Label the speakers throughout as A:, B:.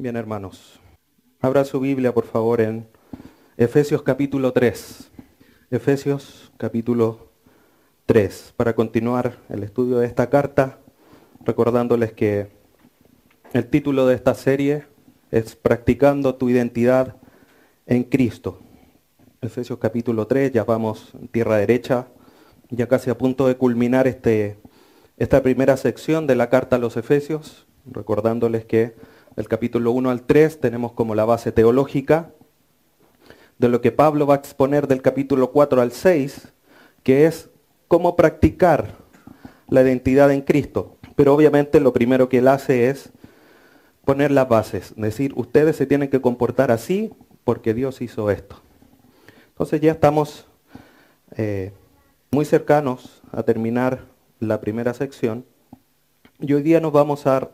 A: Bien, hermanos. Abra su Biblia, por favor, en Efesios capítulo 3. Efesios capítulo 3. Para continuar el estudio de esta carta, recordándoles que el título de esta serie es Practicando tu identidad en Cristo. Efesios capítulo 3, ya vamos en tierra derecha, ya casi a punto de culminar este, esta primera sección de la carta a los Efesios, recordándoles que del capítulo 1 al 3 tenemos como la base teológica de lo que Pablo va a exponer del capítulo 4 al 6, que es cómo practicar la identidad en Cristo. Pero obviamente lo primero que él hace es poner las bases, decir, ustedes se tienen que comportar así porque Dios hizo esto. Entonces ya estamos eh, muy cercanos a terminar la primera sección y hoy día nos vamos a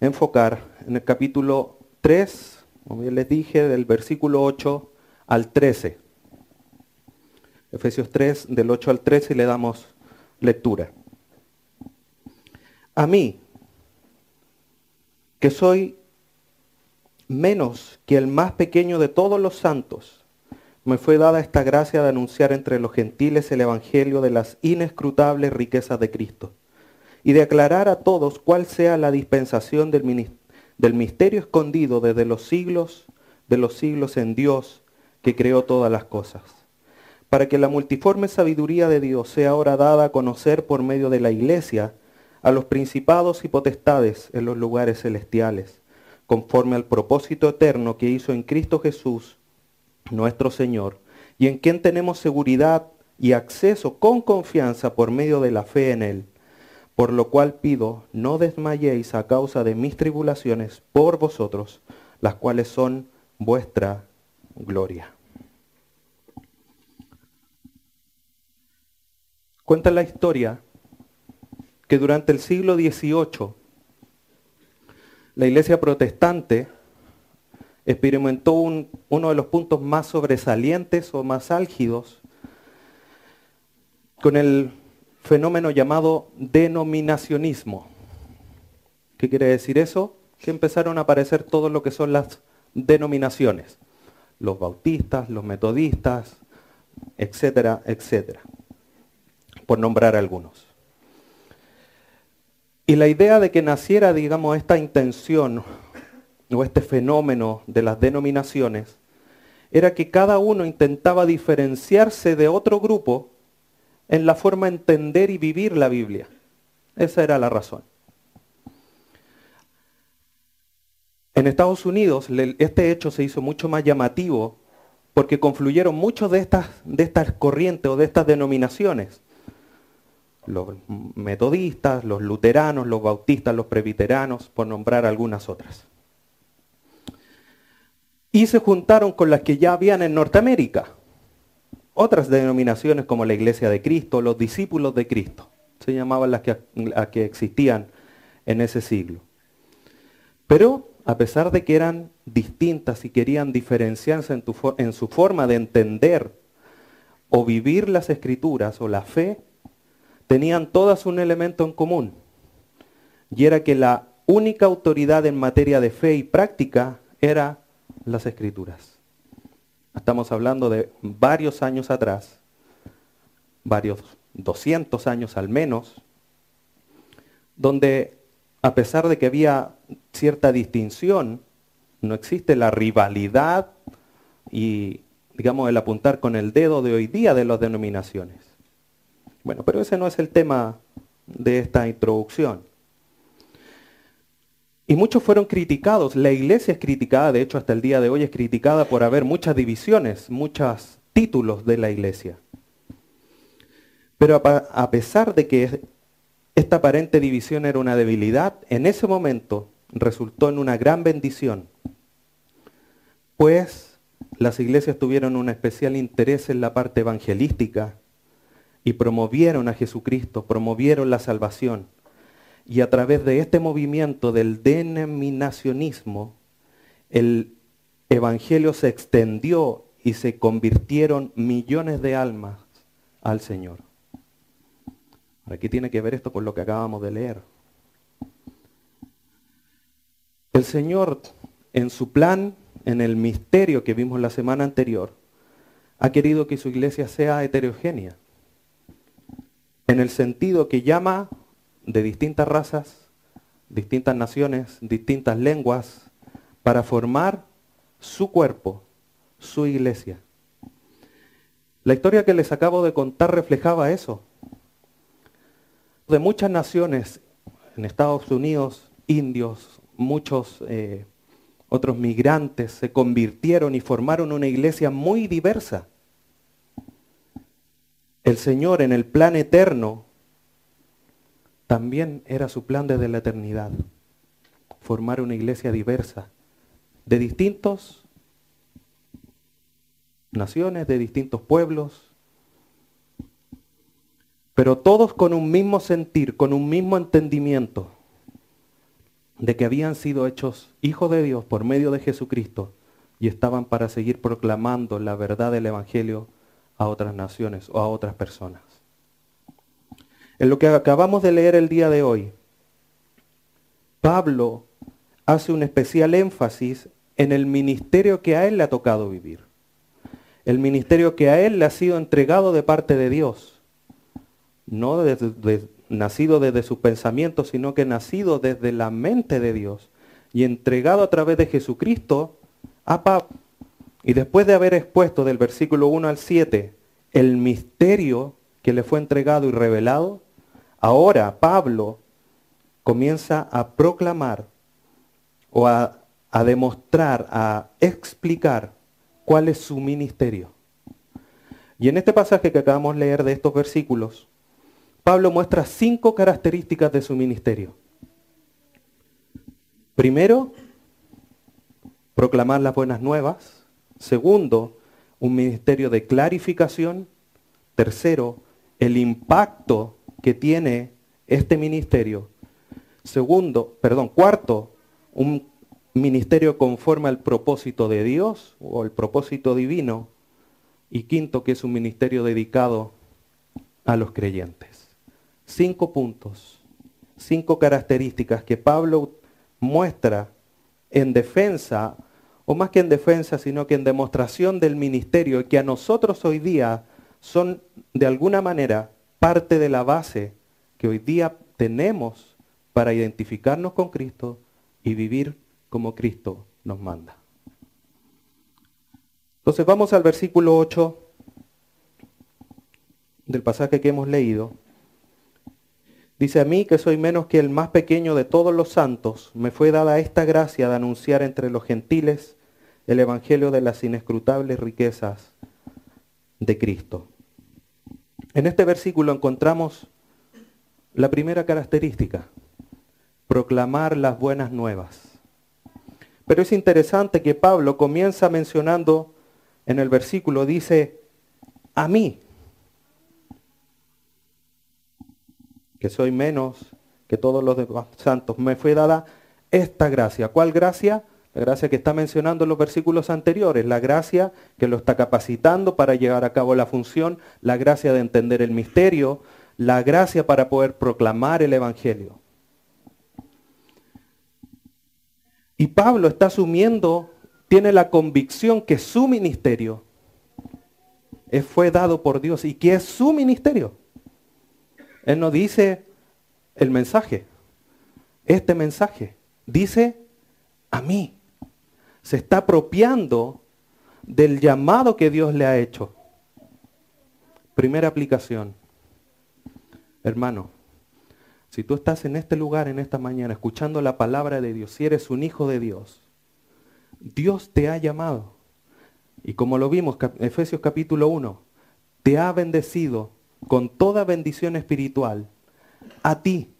A: enfocar en el capítulo 3, como ya les dije, del versículo 8 al 13. Efesios 3, del 8 al 13, y le damos lectura. A mí, que soy menos que el más pequeño de todos los santos, me fue dada esta gracia de anunciar entre los gentiles el Evangelio de las inescrutables riquezas de Cristo y de aclarar a todos cuál sea la dispensación del, del misterio escondido desde los siglos de los siglos en Dios que creó todas las cosas, para que la multiforme sabiduría de Dios sea ahora dada a conocer por medio de la iglesia a los principados y potestades en los lugares celestiales, conforme al propósito eterno que hizo en Cristo Jesús, nuestro Señor, y en quien tenemos seguridad y acceso con confianza por medio de la fe en Él por lo cual pido, no desmayéis a causa de mis tribulaciones por vosotros, las cuales son vuestra gloria. Cuenta la historia que durante el siglo XVIII la iglesia protestante experimentó uno de los puntos más sobresalientes o más álgidos con el fenómeno llamado denominacionismo. ¿Qué quiere decir eso? Que empezaron a aparecer todo lo que son las denominaciones. Los bautistas, los metodistas, etcétera, etcétera. Por nombrar algunos. Y la idea de que naciera, digamos, esta intención o este fenómeno de las denominaciones era que cada uno intentaba diferenciarse de otro grupo en la forma de entender y vivir la Biblia. Esa era la razón. En Estados Unidos este hecho se hizo mucho más llamativo porque confluyeron muchos de estas, de estas corrientes o de estas denominaciones. Los metodistas, los luteranos, los bautistas, los presbiteranos, por nombrar algunas otras. Y se juntaron con las que ya habían en Norteamérica otras denominaciones como la Iglesia de Cristo, los discípulos de Cristo, se llamaban las que, existían en ese siglo. Pero a pesar de que eran distintas y querían diferenciarse en, en su forma de entender o vivir las escrituras o la fe, tenían todas un elemento en común. Y era que la única autoridad en materia de fe y práctica era las escrituras. Estamos hablando de varios años atrás, varios 200 años al menos, donde a pesar de que había cierta distinción, no existe la rivalidad y, digamos, el apuntar con el dedo de hoy día de las denominaciones. Bueno, pero ese no es el tema de esta introducción. Y muchos fueron criticados. La iglesia es criticada, de hecho hasta el día de hoy es criticada por haber muchas divisiones, muchos títulos de la iglesia. Pero a pesar de que esta aparente división era una debilidad, en ese momento resultó en una gran bendición, pues las iglesias tuvieron un especial interés en la parte evangelística y promovieron a Jesucristo, promovieron la salvación. Y a través de este movimiento del denominacionismo, el Evangelio se extendió y se convirtieron millones de almas al Señor. Aquí tiene que ver esto con lo que acabamos de leer. El Señor en su plan, en el misterio que vimos la semana anterior, ha querido que su iglesia sea heterogénea, en el sentido que llama de distintas razas, distintas naciones, distintas lenguas, para formar su cuerpo, su iglesia. La historia que les acabo de contar reflejaba eso. De muchas naciones, en Estados Unidos, indios, muchos eh, otros migrantes se convirtieron y formaron una iglesia muy diversa. El Señor en el plan eterno también era su plan desde la eternidad, formar una iglesia diversa, de distintos naciones, de distintos pueblos, pero todos con un mismo sentir, con un mismo entendimiento de que habían sido hechos hijos de Dios por medio de Jesucristo y estaban para seguir proclamando la verdad del Evangelio a otras naciones o a otras personas. En lo que acabamos de leer el día de hoy, Pablo hace un especial énfasis en el ministerio que a él le ha tocado vivir. El ministerio que a él le ha sido entregado de parte de Dios. No desde, nacido desde sus pensamientos, sino que nacido desde la mente de Dios y entregado a través de Jesucristo a Pablo. Y después de haber expuesto del versículo 1 al 7 el misterio que le fue entregado y revelado, ahora Pablo comienza a proclamar o a, a demostrar, a explicar cuál es su ministerio. Y en este pasaje que acabamos de leer de estos versículos, Pablo muestra cinco características de su ministerio. Primero, proclamar las buenas nuevas. Segundo, un ministerio de clarificación. Tercero, el impacto que tiene este ministerio. Segundo, perdón, cuarto, un ministerio conforme al propósito de Dios o el propósito divino. Y quinto, que es un ministerio dedicado a los creyentes cinco puntos, cinco características que Pablo muestra en defensa, o más que en defensa, sino que en demostración del ministerio, que a nosotros hoy día son de alguna manera parte de la base que hoy día tenemos para identificarnos con Cristo y vivir como Cristo nos manda. Entonces vamos al versículo 8 del pasaje que hemos leído. Dice a mí que soy menos que el más pequeño de todos los santos, me fue dada esta gracia de anunciar entre los gentiles el Evangelio de las inescrutables riquezas de Cristo. En este versículo encontramos la primera característica, proclamar las buenas nuevas. Pero es interesante que Pablo comienza mencionando en el versículo, dice, a mí, que soy menos que todos los demás santos, me fue dada esta gracia. ¿Cuál gracia? La gracia que está mencionando en los versículos anteriores, la gracia que lo está capacitando para llevar a cabo la función, la gracia de entender el misterio, la gracia para poder proclamar el Evangelio. Y Pablo está asumiendo, tiene la convicción que su ministerio fue dado por Dios y que es su ministerio. Él no dice el mensaje, este mensaje, dice a mí. Se está apropiando del llamado que Dios le ha hecho. Primera aplicación. Hermano, si tú estás en este lugar en esta mañana escuchando la palabra de Dios, si eres un hijo de Dios, Dios te ha llamado. Y como lo vimos, Efesios capítulo 1, te ha bendecido con toda bendición espiritual a ti,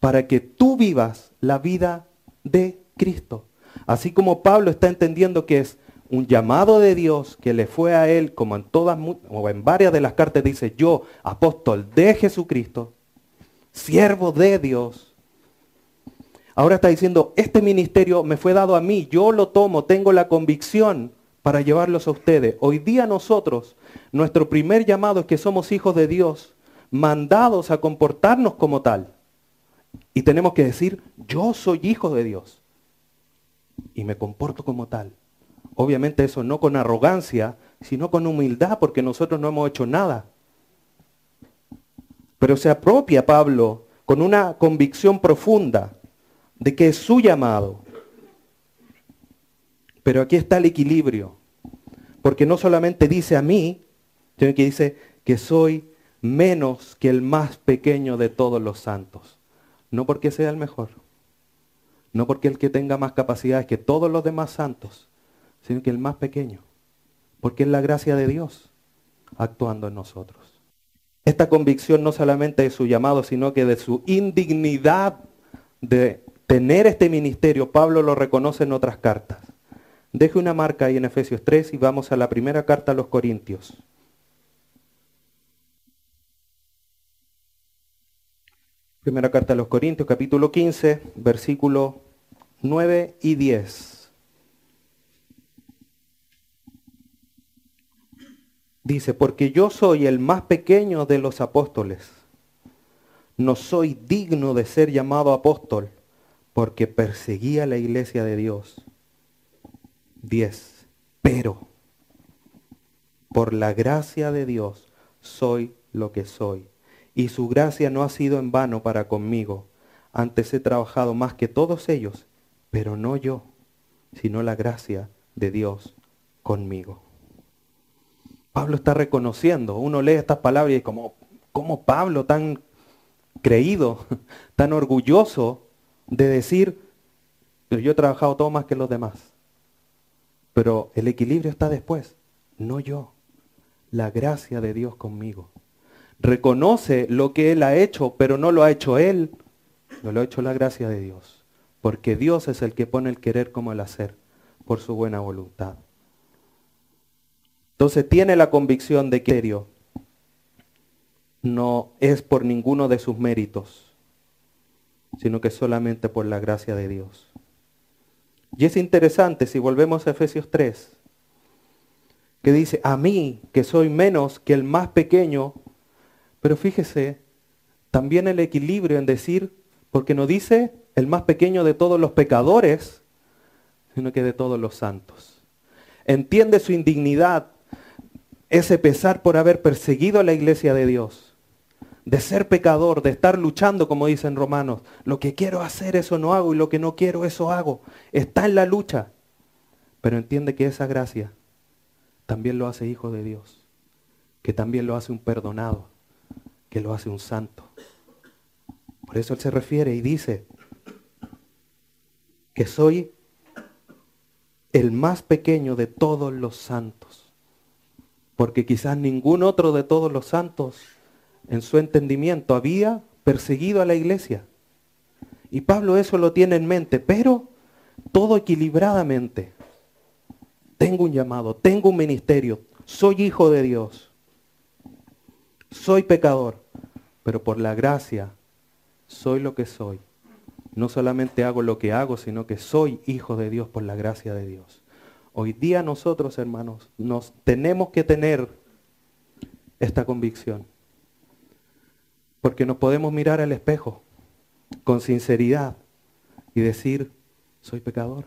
A: para que tú vivas la vida de Cristo. Así como Pablo está entendiendo que es un llamado de Dios que le fue a él, como en todas o en varias de las cartas dice, yo, apóstol de Jesucristo, siervo de Dios. Ahora está diciendo, este ministerio me fue dado a mí, yo lo tomo, tengo la convicción para llevarlos a ustedes. Hoy día nosotros, nuestro primer llamado es que somos hijos de Dios, mandados a comportarnos como tal. Y tenemos que decir, yo soy hijo de Dios. Y me comporto como tal. Obviamente eso no con arrogancia, sino con humildad, porque nosotros no hemos hecho nada. Pero se apropia Pablo con una convicción profunda de que es su llamado. Pero aquí está el equilibrio, porque no solamente dice a mí, sino que dice que soy menos que el más pequeño de todos los santos. No porque sea el mejor, no porque el que tenga más capacidades que todos los demás santos, sino que el más pequeño. Porque es la gracia de Dios actuando en nosotros. Esta convicción no solamente de su llamado, sino que de su indignidad de tener este ministerio, Pablo lo reconoce en otras cartas. Deje una marca ahí en Efesios 3 y vamos a la primera carta a los Corintios. Primera carta a los Corintios, capítulo 15, versículo 9 y 10. Dice, porque yo soy el más pequeño de los apóstoles. No soy digno de ser llamado apóstol porque perseguía la iglesia de Dios. 10. Pero por la gracia de Dios soy lo que soy. Y su gracia no ha sido en vano para conmigo. Antes he trabajado más que todos ellos pero no yo, sino la gracia de Dios conmigo. Pablo está reconociendo, uno lee estas palabras y es como, como Pablo tan creído, tan orgulloso de decir, yo he trabajado todo más que los demás. Pero el equilibrio está después, no yo, la gracia de Dios conmigo. Reconoce lo que Él ha hecho, pero no lo ha hecho Él, no lo ha hecho la gracia de Dios porque Dios es el que pone el querer como el hacer por su buena voluntad. Entonces tiene la convicción de que no es por ninguno de sus méritos, sino que solamente por la gracia de Dios. Y es interesante si volvemos a Efesios 3, que dice, a mí que soy menos que el más pequeño, pero fíjese, también el equilibrio en decir, porque no dice el más pequeño de todos los pecadores, sino que de todos los santos. Entiende su indignidad, ese pesar por haber perseguido a la iglesia de Dios, de ser pecador, de estar luchando, como dicen romanos. Lo que quiero hacer, eso no hago, y lo que no quiero, eso hago. Está en la lucha. Pero entiende que esa gracia también lo hace hijo de Dios, que también lo hace un perdonado, que lo hace un santo. Por eso él se refiere y dice, que soy el más pequeño de todos los santos. Porque quizás ningún otro de todos los santos en su entendimiento había perseguido a la iglesia. Y Pablo eso lo tiene en mente, pero todo equilibradamente. Tengo un llamado, tengo un ministerio, soy hijo de Dios, soy pecador, pero por la gracia soy lo que soy no solamente hago lo que hago, sino que soy hijo de Dios por la gracia de Dios. Hoy día nosotros, hermanos, nos tenemos que tener esta convicción. Porque nos podemos mirar al espejo con sinceridad y decir, soy pecador.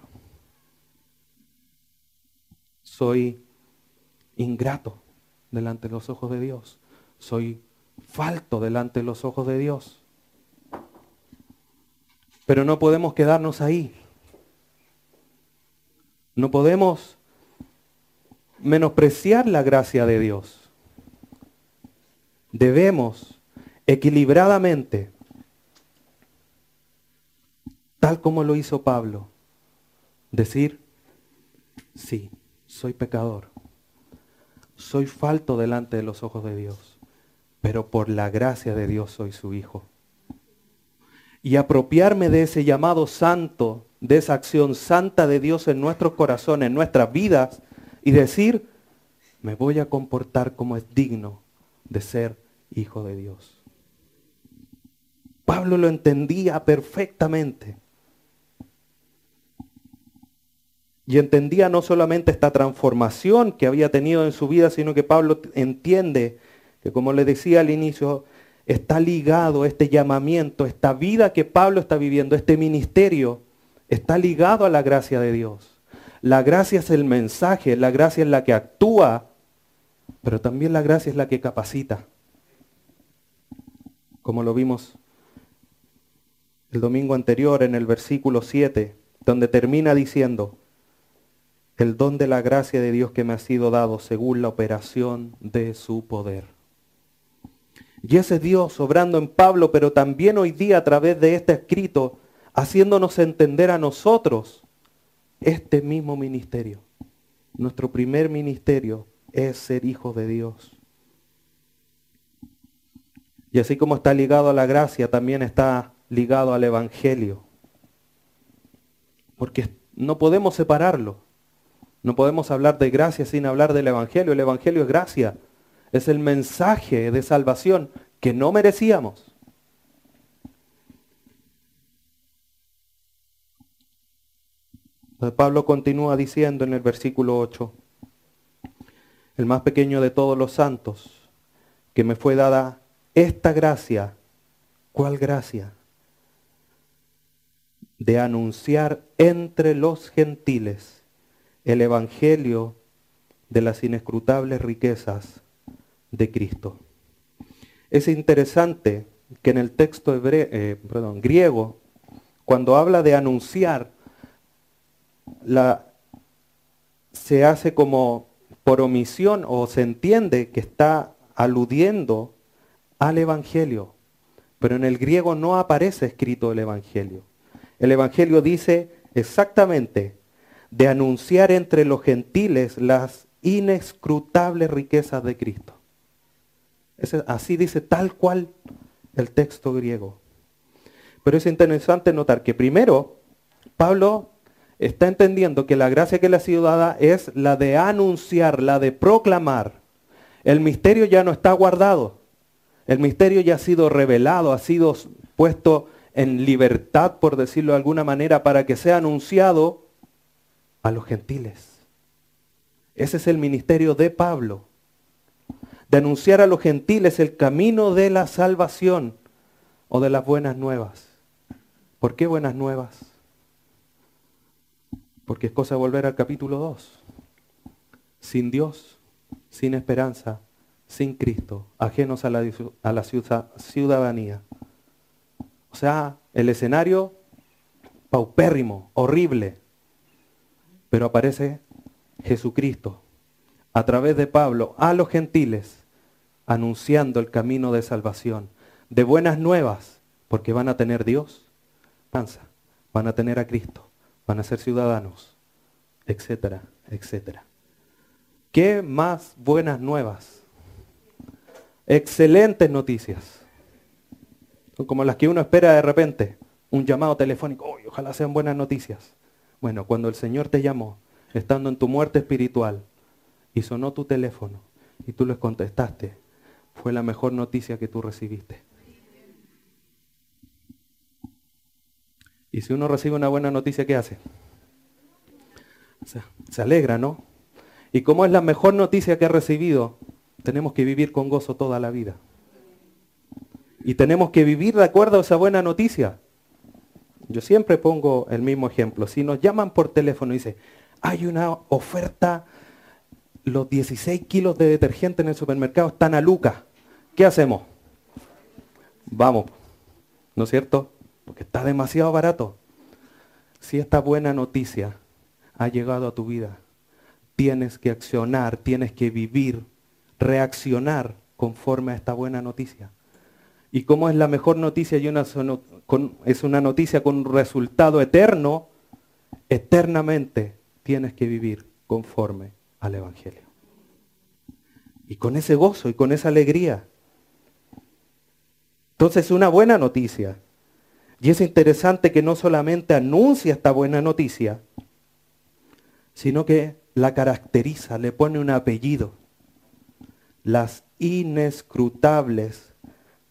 A: Soy ingrato delante de los ojos de Dios. Soy falto delante de los ojos de Dios. Pero no podemos quedarnos ahí. No podemos menospreciar la gracia de Dios. Debemos equilibradamente, tal como lo hizo Pablo, decir, sí, soy pecador, soy falto delante de los ojos de Dios, pero por la gracia de Dios soy su hijo y apropiarme de ese llamado santo, de esa acción santa de Dios en nuestros corazones, en nuestras vidas, y decir, me voy a comportar como es digno de ser hijo de Dios. Pablo lo entendía perfectamente. Y entendía no solamente esta transformación que había tenido en su vida, sino que Pablo entiende que, como le decía al inicio, está ligado este llamamiento, esta vida que Pablo está viviendo, este ministerio, está ligado a la gracia de Dios. La gracia es el mensaje, la gracia es la que actúa, pero también la gracia es la que capacita. Como lo vimos el domingo anterior en el versículo 7, donde termina diciendo, el don de la gracia de Dios que me ha sido dado según la operación de su poder. Y ese Dios obrando en Pablo, pero también hoy día a través de este escrito, haciéndonos entender a nosotros este mismo ministerio. Nuestro primer ministerio es ser hijos de Dios. Y así como está ligado a la gracia, también está ligado al Evangelio. Porque no podemos separarlo. No podemos hablar de gracia sin hablar del Evangelio. El Evangelio es gracia. Es el mensaje de salvación que no merecíamos. Pablo continúa diciendo en el versículo 8, el más pequeño de todos los santos, que me fue dada esta gracia. ¿Cuál gracia? De anunciar entre los gentiles el Evangelio de las inescrutables riquezas de Cristo. Es interesante que en el texto eh, griego, cuando habla de anunciar, se hace como por omisión o se entiende que está aludiendo al Evangelio. Pero en el griego no aparece escrito el Evangelio. El Evangelio dice exactamente de anunciar entre los gentiles las inescrutables riquezas de Cristo. Así dice tal cual el texto griego. Pero es interesante notar que primero Pablo está entendiendo que la gracia que le ha sido dada es la de anunciar, la de proclamar. El misterio ya no está guardado. El misterio ya ha sido revelado, ha sido puesto en libertad, por decirlo de alguna manera, para que sea anunciado a los gentiles. Ese es el ministerio de Pablo, de anunciar a los gentiles el camino de la salvación o de las buenas nuevas. ¿Por qué buenas nuevas? Porque es cosa de volver al capítulo 2. Sin Dios, sin esperanza, sin Cristo, ajenos a la, a la ciudadanía. O sea, el escenario paupérrimo, horrible. Pero aparece Jesucristo a través de Pablo a los gentiles, anunciando el camino de salvación, de buenas nuevas, porque van a tener Dios, van a tener a Cristo van a ser ciudadanos, etcétera, etcétera. ¿Qué más buenas nuevas? Excelentes noticias. Como las que uno espera de repente. Un llamado telefónico. ojalá sean buenas noticias. Bueno, cuando el Señor te llamó, estando en tu muerte espiritual, y sonó tu teléfono, y tú les contestaste, fue la mejor noticia que tú recibiste. Y si uno recibe una buena noticia, ¿qué hace? Se, alegra, ¿no? Y como es la mejor noticia que ha recibido, tenemos que vivir con gozo toda la vida. Y tenemos que vivir de acuerdo a esa buena noticia. Yo siempre pongo el mismo ejemplo. Si nos llaman por teléfono y dice, hay una oferta, los 16 kilos de detergente en el supermercado están a Luca. ¿Qué hacemos? Vamos, ¿no es cierto? porque está demasiado barato. Si esta buena noticia ha llegado a tu vida, tienes que accionar, tienes que vivir, reaccionar conforme a esta buena noticia. Y como es la mejor noticia y es una noticia con un resultado eterno, eternamente tienes que vivir conforme al Evangelio. Y con ese gozo y con esa alegría. Entonces, una buena noticia y es interesante que no solamente anuncia esta buena noticia, sino que la caracteriza, le pone un apellido. Las inescrutables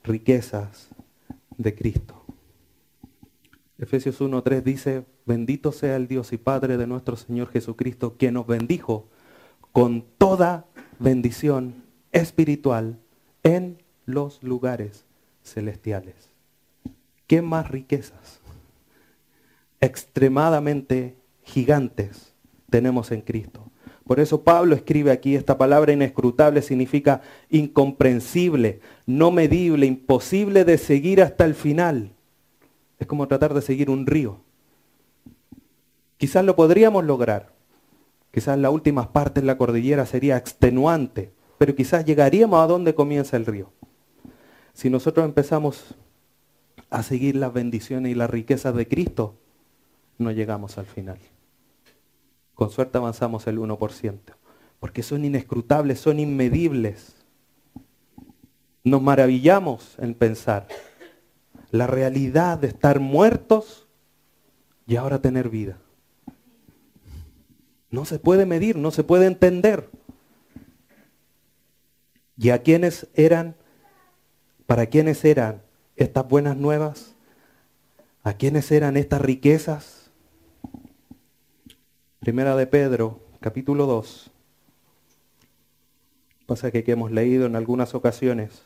A: riquezas de Cristo. Efesios 1.3 dice, bendito sea el Dios y Padre de nuestro Señor Jesucristo, quien nos bendijo con toda bendición espiritual en los lugares celestiales. ¿Qué más riquezas? extremadamente gigantes tenemos en Cristo. Por eso Pablo escribe aquí, esta palabra inescrutable significa incomprensible, no medible, imposible de seguir hasta el final. Es como tratar de seguir un río. Quizás lo podríamos lograr. Quizás la última parte de la cordillera sería extenuante, pero quizás llegaríamos a donde comienza el río. Si nosotros empezamos a seguir las bendiciones y las riquezas de Cristo, no llegamos al final. Con suerte avanzamos el 1%, porque son inescrutables, son inmedibles. Nos maravillamos en pensar la realidad de estar muertos y ahora tener vida. No se puede medir, no se puede entender. ¿Y a quiénes eran? ¿Para quiénes eran estas buenas nuevas? ¿A quiénes eran estas riquezas? Primera de Pedro, capítulo 2. Pasa que, que hemos leído en algunas ocasiones,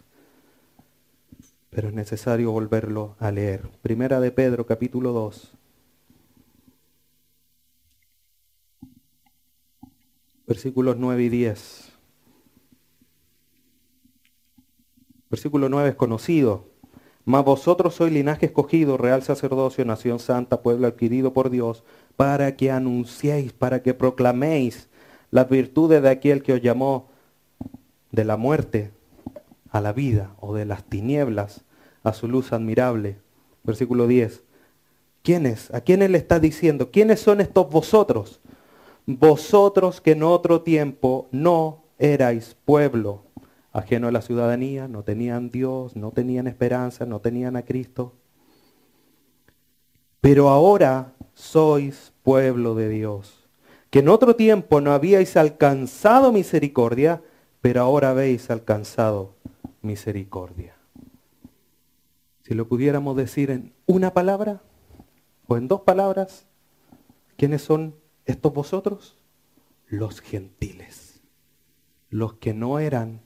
A: pero es necesario volverlo a leer. Primera de Pedro, capítulo 2. Versículos 9 y 10. Versículo 9 es conocido. Mas vosotros sois linaje escogido, real sacerdocio, nación santa, pueblo adquirido por Dios, para que anunciéis, para que proclaméis las virtudes de aquel que os llamó de la muerte a la vida o de las tinieblas a su luz admirable. Versículo 10. ¿Quiénes? ¿A quiénes le está diciendo? ¿Quiénes son estos vosotros? Vosotros que en otro tiempo no erais pueblo, ajeno a la ciudadanía, no tenían Dios, no tenían esperanza, no tenían a Cristo. Pero ahora sois pueblo de Dios, que en otro tiempo no habíais alcanzado misericordia, pero ahora habéis alcanzado misericordia. Si lo pudiéramos decir en una palabra o en dos palabras, ¿quiénes son estos vosotros? Los gentiles, los que no eran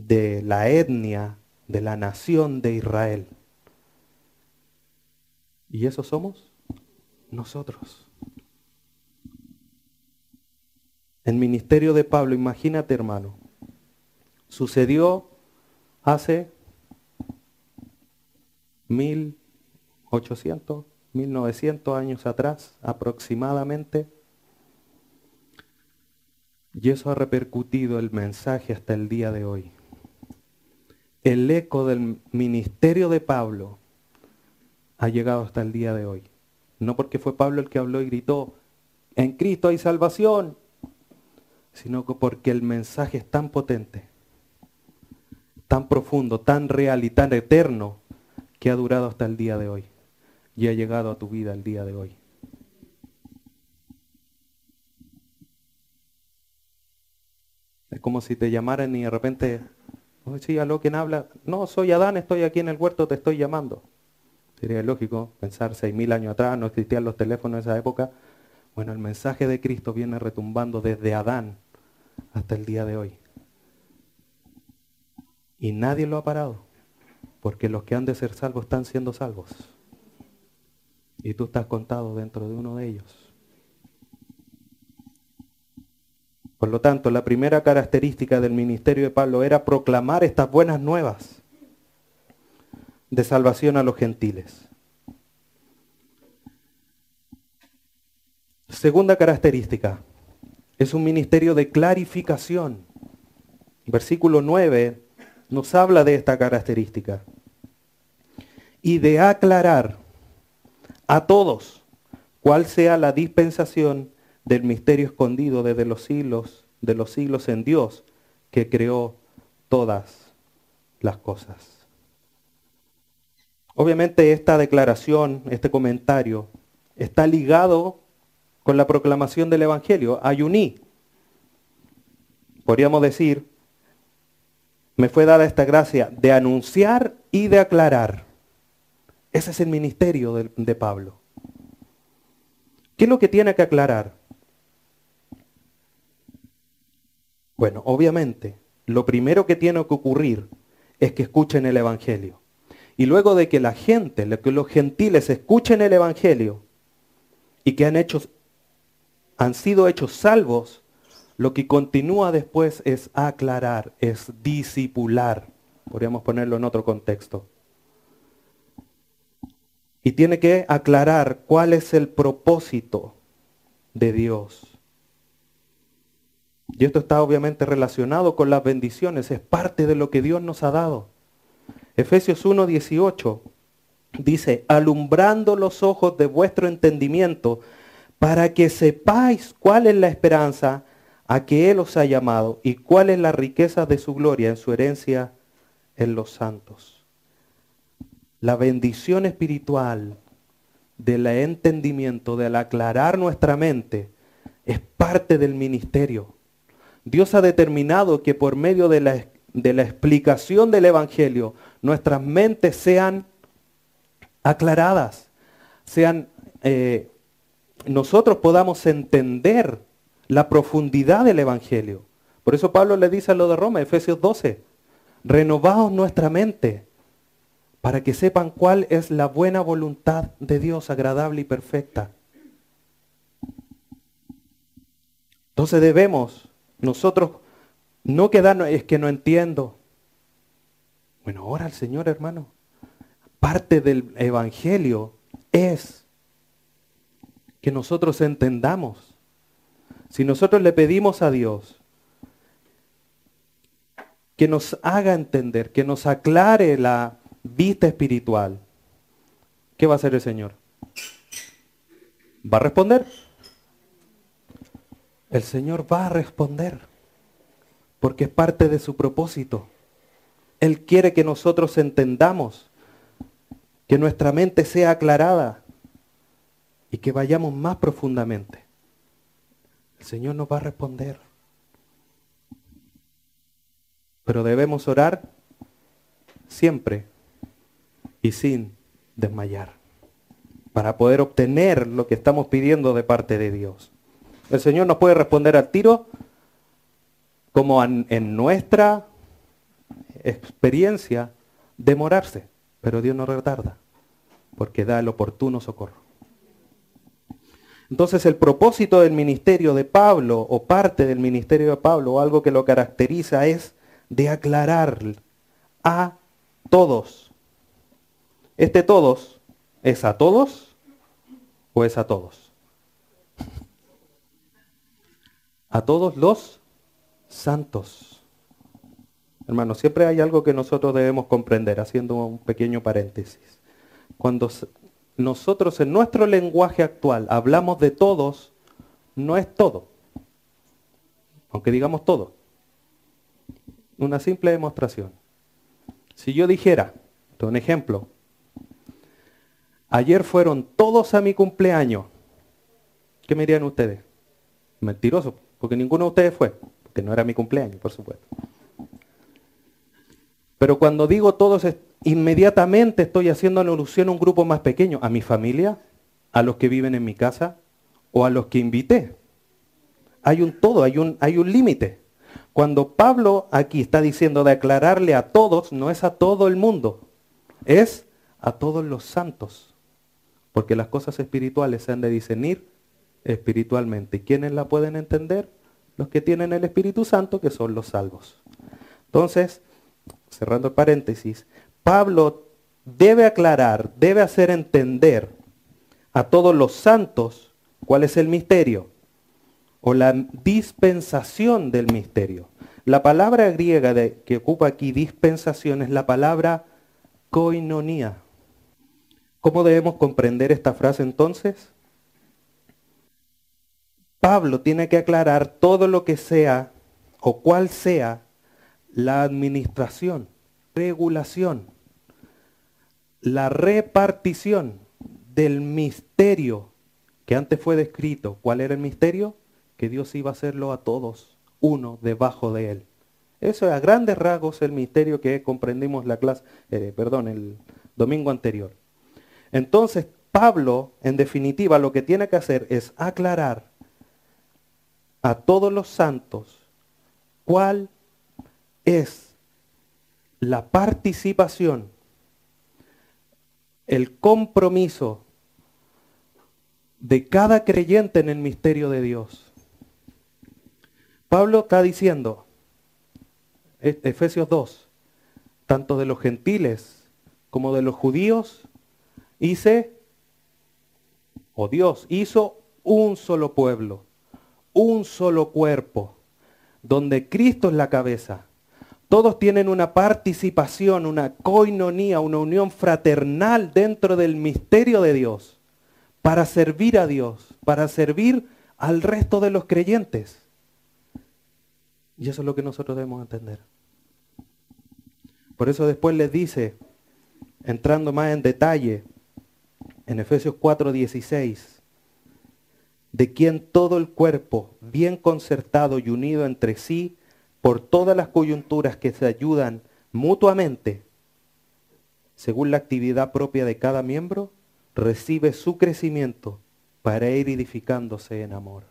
A: de la etnia, de la nación de Israel ¿Y eso somos? Nosotros. El ministerio de Pablo, imagínate hermano, sucedió hace 1800, 1900 años atrás aproximadamente. Y eso ha repercutido el mensaje hasta el día de hoy. El eco del ministerio de Pablo ha llegado hasta el día de hoy. No porque fue Pablo el que habló y gritó, en Cristo hay salvación, sino porque el mensaje es tan potente, tan profundo, tan real y tan eterno que ha durado hasta el día de hoy y ha llegado a tu vida el día de hoy. Es como si te llamaran y de repente, oye, sí, aló, ¿quién habla? No, soy Adán, estoy aquí en el huerto, te estoy llamando. Sería lógico pensar seis mil años atrás, no existían los teléfonos en esa época. Bueno, el mensaje de Cristo viene retumbando desde Adán hasta el día de hoy. Y nadie lo ha parado, porque los que han de ser salvos están siendo salvos. Y tú estás contado dentro de uno de ellos. Por lo tanto, la primera característica del ministerio de Pablo era proclamar estas buenas nuevas de salvación a los gentiles. Segunda característica, es un ministerio de clarificación. Versículo 9 nos habla de esta característica. Y de aclarar a todos cuál sea la dispensación del misterio escondido desde los siglos, de los siglos en Dios, que creó todas las cosas. Obviamente esta declaración, este comentario, está ligado con la proclamación del Evangelio. Ayuní. Podríamos decir, me fue dada esta gracia de anunciar y de aclarar. Ese es el ministerio de, Pablo. ¿Qué es lo que tiene que aclarar? Bueno, obviamente, lo primero que tiene que ocurrir es que escuchen el Evangelio. Y luego de que la gente, que los gentiles escuchen el Evangelio y que han, han sido hechos salvos, lo que continúa después es aclarar, es disipular. Podríamos ponerlo en otro contexto. Y tiene que aclarar cuál es el propósito de Dios. Y esto está obviamente relacionado con las bendiciones, es parte de lo que Dios nos ha dado. Efesios 1:18 dice, alumbrando los ojos de vuestro entendimiento, para que sepáis cuál es la esperanza a que Él os ha llamado y cuál es la riqueza de su gloria en su herencia en los santos. La bendición espiritual del entendimiento, del aclarar nuestra mente, es parte del ministerio. Dios ha determinado que por medio de la, de la explicación del Evangelio, nuestras mentes sean aclaradas, sean, eh, nosotros podamos entender la profundidad del Evangelio. Por eso Pablo le dice a lo de Roma, Efesios 12, renovaos nuestra mente para que sepan cuál es la buena voluntad de Dios, agradable y perfecta. Entonces debemos nosotros no quedarnos, es que no entiendo. Bueno, ahora el Señor, hermano. Parte del Evangelio es que nosotros entendamos. Si nosotros le pedimos a Dios que nos haga entender, que nos aclare la vista espiritual, ¿qué va a hacer el Señor? ¿Va a responder? El Señor va a responder, porque es parte de su propósito. Él quiere que nosotros entendamos, que nuestra mente sea aclarada y que vayamos más profundamente. El Señor nos va a responder. Pero debemos orar siempre y sin desmayar para poder obtener lo que estamos pidiendo de parte de Dios. El Señor nos puede responder al tiro como en, nuestra experiencia demorarse, pero Dios no retarda, porque da el oportuno socorro. Entonces el propósito del ministerio de Pablo, o parte del ministerio de Pablo, o algo que lo caracteriza, es de aclarar a todos. Este todos, ¿es a todos o es a todos? A todos los santos. Hermanos, siempre hay algo que nosotros debemos comprender, haciendo un pequeño paréntesis. Cuando nosotros en nuestro lenguaje actual hablamos de todos, no es todo. Aunque digamos todo. Una simple demostración. Si yo dijera, un ejemplo, ayer fueron todos a mi cumpleaños, ¿qué me dirían ustedes? Mentiroso porque ninguno de ustedes fue, porque no era mi cumpleaños, por supuesto. Pero cuando digo todos, inmediatamente estoy haciendo alusión a un grupo más pequeño, a mi familia, a los que viven en mi casa o a los que invité. Hay un todo, hay un, hay un límite. Cuando Pablo aquí está diciendo de aclararle a todos, no es a todo el mundo, es a todos los santos. Porque las cosas espirituales se han de discernir espiritualmente. ¿Quiénes la pueden entender? Los que tienen el Espíritu Santo, que son los salvos. Entonces, cerrando el paréntesis, Pablo debe aclarar, debe hacer entender a todos los santos cuál es el misterio o la dispensación del misterio. La palabra griega de, que ocupa aquí dispensación es la palabra koinonía. ¿Cómo debemos comprender esta frase entonces? Pablo tiene que aclarar todo lo que sea o cuál sea la administración, regulación, la repartición del misterio que antes fue descrito. ¿Cuál era el misterio? Que Dios iba a hacerlo a todos, uno debajo de él. Eso es a grandes rasgos el misterio que comprendimos la clase, eh, perdón, el domingo anterior. Entonces, Pablo, en definitiva, lo que tiene que hacer es aclarar a todos los santos cuál es la participación el compromiso de cada creyente en el misterio de Dios. Pablo está diciendo, Efesios 2, tanto de los gentiles como de los judíos, hice, o Dios hizo un solo pueblo, un solo cuerpo, donde Cristo es la cabeza. Todos tienen una participación, una coinonía, una unión fraternal dentro del misterio de Dios para servir a Dios, para servir al resto de los creyentes. Y eso es lo que nosotros debemos entender. Por eso después les dice, entrando más en detalle, en Efesios 4:16, de quien todo el cuerpo, bien concertado y unido entre sí, por todas las coyunturas que se ayudan mutuamente, según la actividad propia de cada miembro, recibe su crecimiento para ir edificándose en amor.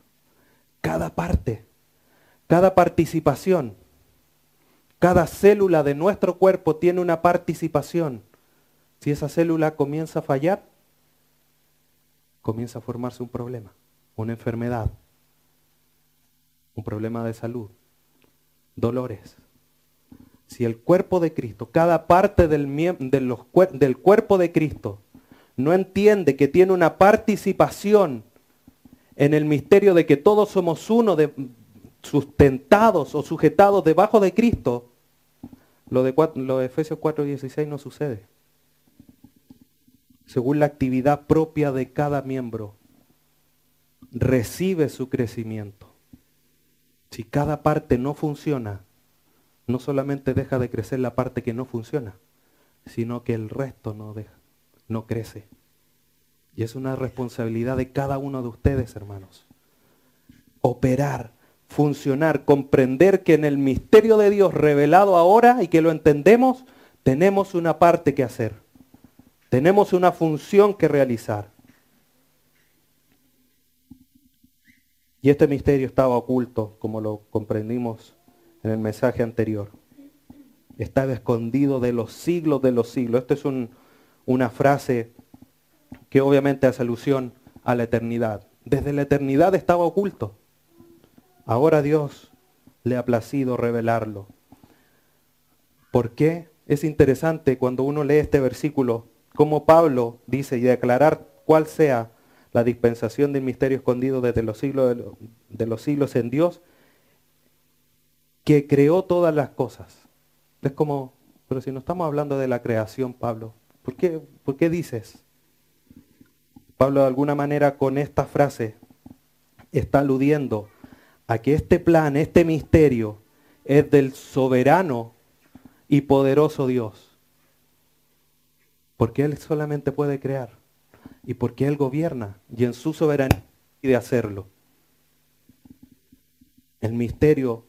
A: Cada parte, cada participación, cada célula de nuestro cuerpo tiene una participación. Si esa célula comienza a fallar, comienza a formarse un problema, una enfermedad, un problema de salud, dolores. Si el cuerpo de Cristo, cada parte del, del cuerpo de Cristo no entiende que tiene una participación en el misterio de que todos somos uno, sustentados o sujetados debajo de Cristo, lo de, lo de Efesios 4:16 no sucede. Según la actividad propia de cada miembro, recibe su crecimiento. Si cada parte no funciona, no solamente deja de crecer la parte que no funciona, sino que el resto no deja no crece. Y es una responsabilidad de cada uno de ustedes, hermanos. Operar, funcionar, comprender que en el misterio de Dios revelado ahora y que lo entendemos, tenemos una parte que hacer. Tenemos una función que realizar. Y este misterio estaba oculto, como lo comprendimos en el mensaje anterior. Estaba escondido de los siglos de los siglos. Este es un, una frase que obviamente hace alusión a la eternidad. Desde la eternidad estaba oculto. Ahora Dios le ha placido revelarlo. ¿Por qué? Es interesante cuando uno lee este versículo, como Pablo dice y declarar cuál sea la dispensación del misterio escondido desde los siglos de los siglos en Dios, que creó todas las cosas. Es como, pero si no estamos hablando de la creación, Pablo, ¿Por qué, ¿Por qué dices? Pablo de alguna manera con esta frase está aludiendo a que este plan, este misterio es del soberano y poderoso Dios. Porque Él solamente puede crear y porque Él gobierna y en su soberanía de hacerlo. El misterio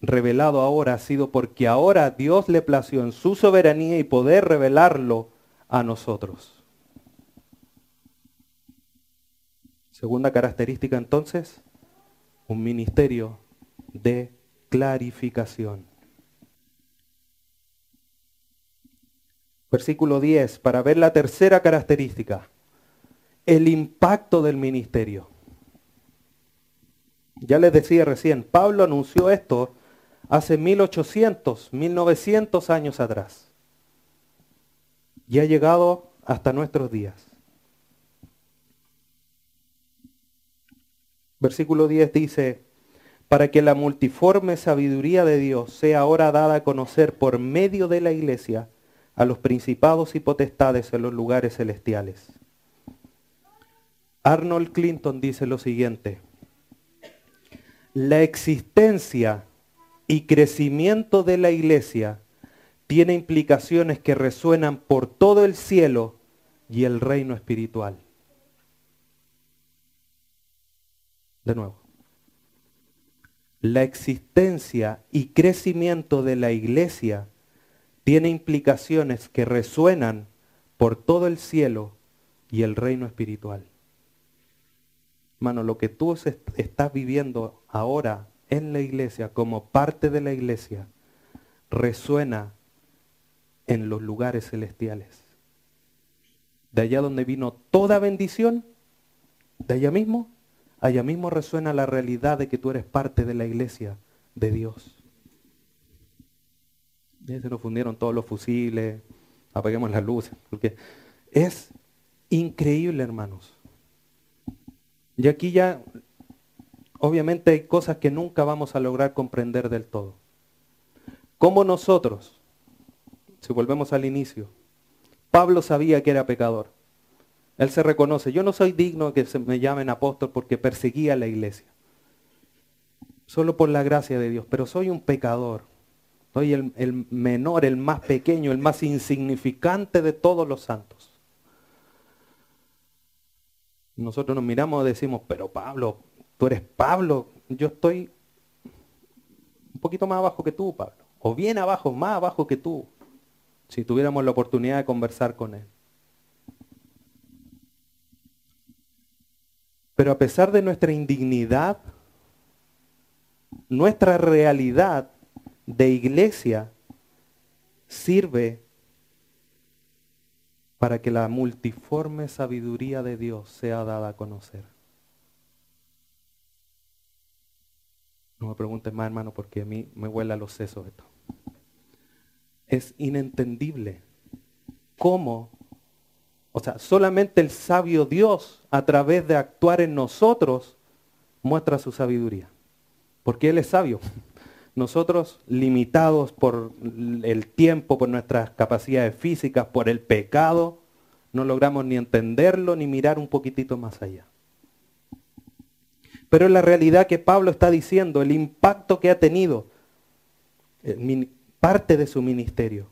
A: revelado ahora ha sido porque ahora Dios le plació en su soberanía y poder revelarlo a nosotros. Segunda característica entonces, un ministerio de clarificación. Versículo 10, para ver la tercera característica, el impacto del ministerio. Ya les decía recién, Pablo anunció esto hace 1800, 1900 años atrás. Y ha llegado hasta nuestros días. Versículo 10 dice, para que la multiforme sabiduría de Dios sea ahora dada a conocer por medio de la iglesia a los principados y potestades en los lugares celestiales. Arnold Clinton dice lo siguiente, la existencia y crecimiento de la iglesia tiene implicaciones que resuenan por todo el cielo y el reino espiritual. De nuevo. La existencia y crecimiento de la iglesia tiene implicaciones que resuenan por todo el cielo y el reino espiritual. Hermano, lo que tú estás viviendo ahora en la iglesia, como parte de la iglesia, resuena en los lugares celestiales. de allá donde vino toda bendición, de allá mismo, allá mismo resuena la realidad de que tú eres parte de la iglesia de Dios. Se nos fundieron todos los fusiles, apaguemos las luces, porque es increíble, hermanos. Y aquí ya, obviamente hay cosas que nunca vamos a lograr comprender del todo. Como nosotros, si volvemos al inicio, Pablo sabía que era pecador. Él se reconoce, yo no soy digno de que se me llamen apóstol porque perseguía a la iglesia. Solo por la gracia de Dios, pero soy un pecador. Soy el, menor, el más pequeño, el más insignificante de todos los santos. Nosotros nos miramos y decimos, pero Pablo, tú eres Pablo, yo estoy un poquito más abajo que tú, Pablo. O bien abajo, más abajo que tú, si tuviéramos la oportunidad de conversar con él. Pero a pesar de nuestra indignidad, nuestra realidad de iglesia sirve para que la multiforme sabiduría de Dios sea dada a conocer. No me preguntes más, hermano, porque a mí me huele a los sesos esto. Es inentendible cómo, o sea, solamente el sabio Dios, a través de actuar en nosotros, muestra su sabiduría. Porque Él es sabio. Nosotros, limitados por el tiempo, por nuestras capacidades físicas, por el pecado, no logramos ni entenderlo ni mirar un poquitito más allá. Pero la realidad que Pablo está diciendo, el impacto que ha tenido, parte de su ministerio.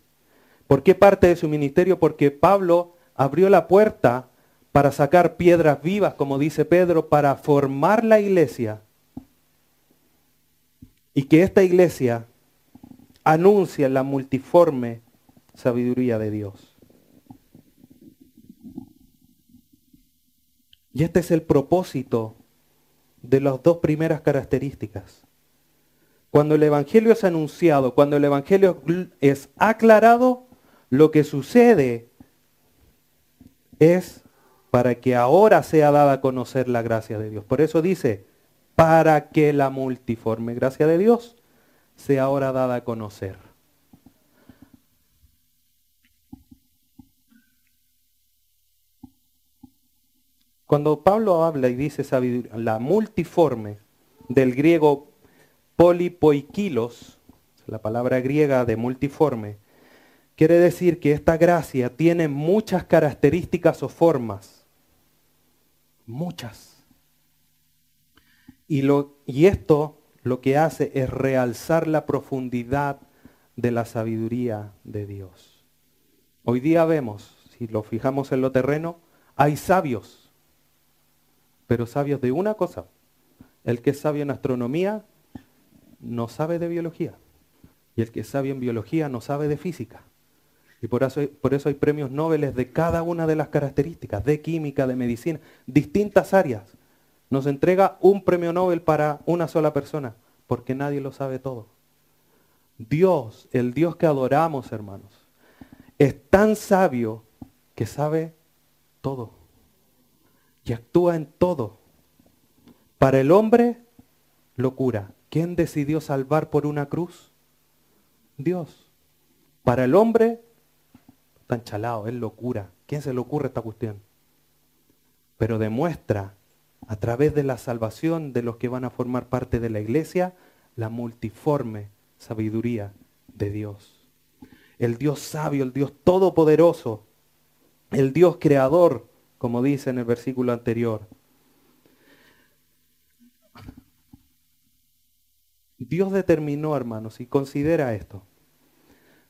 A: ¿Por qué parte de su ministerio? Porque Pablo abrió la puerta para sacar piedras vivas, como dice Pedro, para formar la iglesia y que esta iglesia anuncia la multiforme sabiduría de Dios. Y este es el propósito de las dos primeras características. Cuando el Evangelio es anunciado, cuando el Evangelio es aclarado, lo que sucede es para que ahora sea dada a conocer la gracia de Dios. Por eso dice, para que la multiforme gracia de Dios sea ahora dada a conocer. Cuando Pablo habla y dice la multiforme, del griego polipoikilos, la palabra griega de multiforme, quiere decir que esta gracia tiene muchas características o formas. Muchas. Y, esto lo que hace es realzar la profundidad de la sabiduría de Dios. Hoy día vemos, si lo fijamos en lo terreno, hay sabios, pero sabios de una cosa. El que es sabio en astronomía no sabe de biología. Y el que es sabio en biología no sabe de física. Y por eso, por eso hay premios Nobel de cada una de las características, de química, de medicina, distintas áreas nos entrega un premio Nobel para una sola persona, porque nadie lo sabe todo. Dios, el Dios que adoramos, hermanos, es tan sabio que sabe todo y actúa en todo. Para el hombre, locura. ¿Quién decidió salvar por una cruz? Dios. Para el hombre, tan chalado, es locura. ¿Quién se le ocurre esta cuestión? Pero demuestra a través de la salvación de los que van a formar parte de la iglesia, la multiforme sabiduría de Dios. El Dios sabio, el Dios todopoderoso, el Dios creador, como dice en el versículo anterior. Dios determinó, hermanos, y considera esto.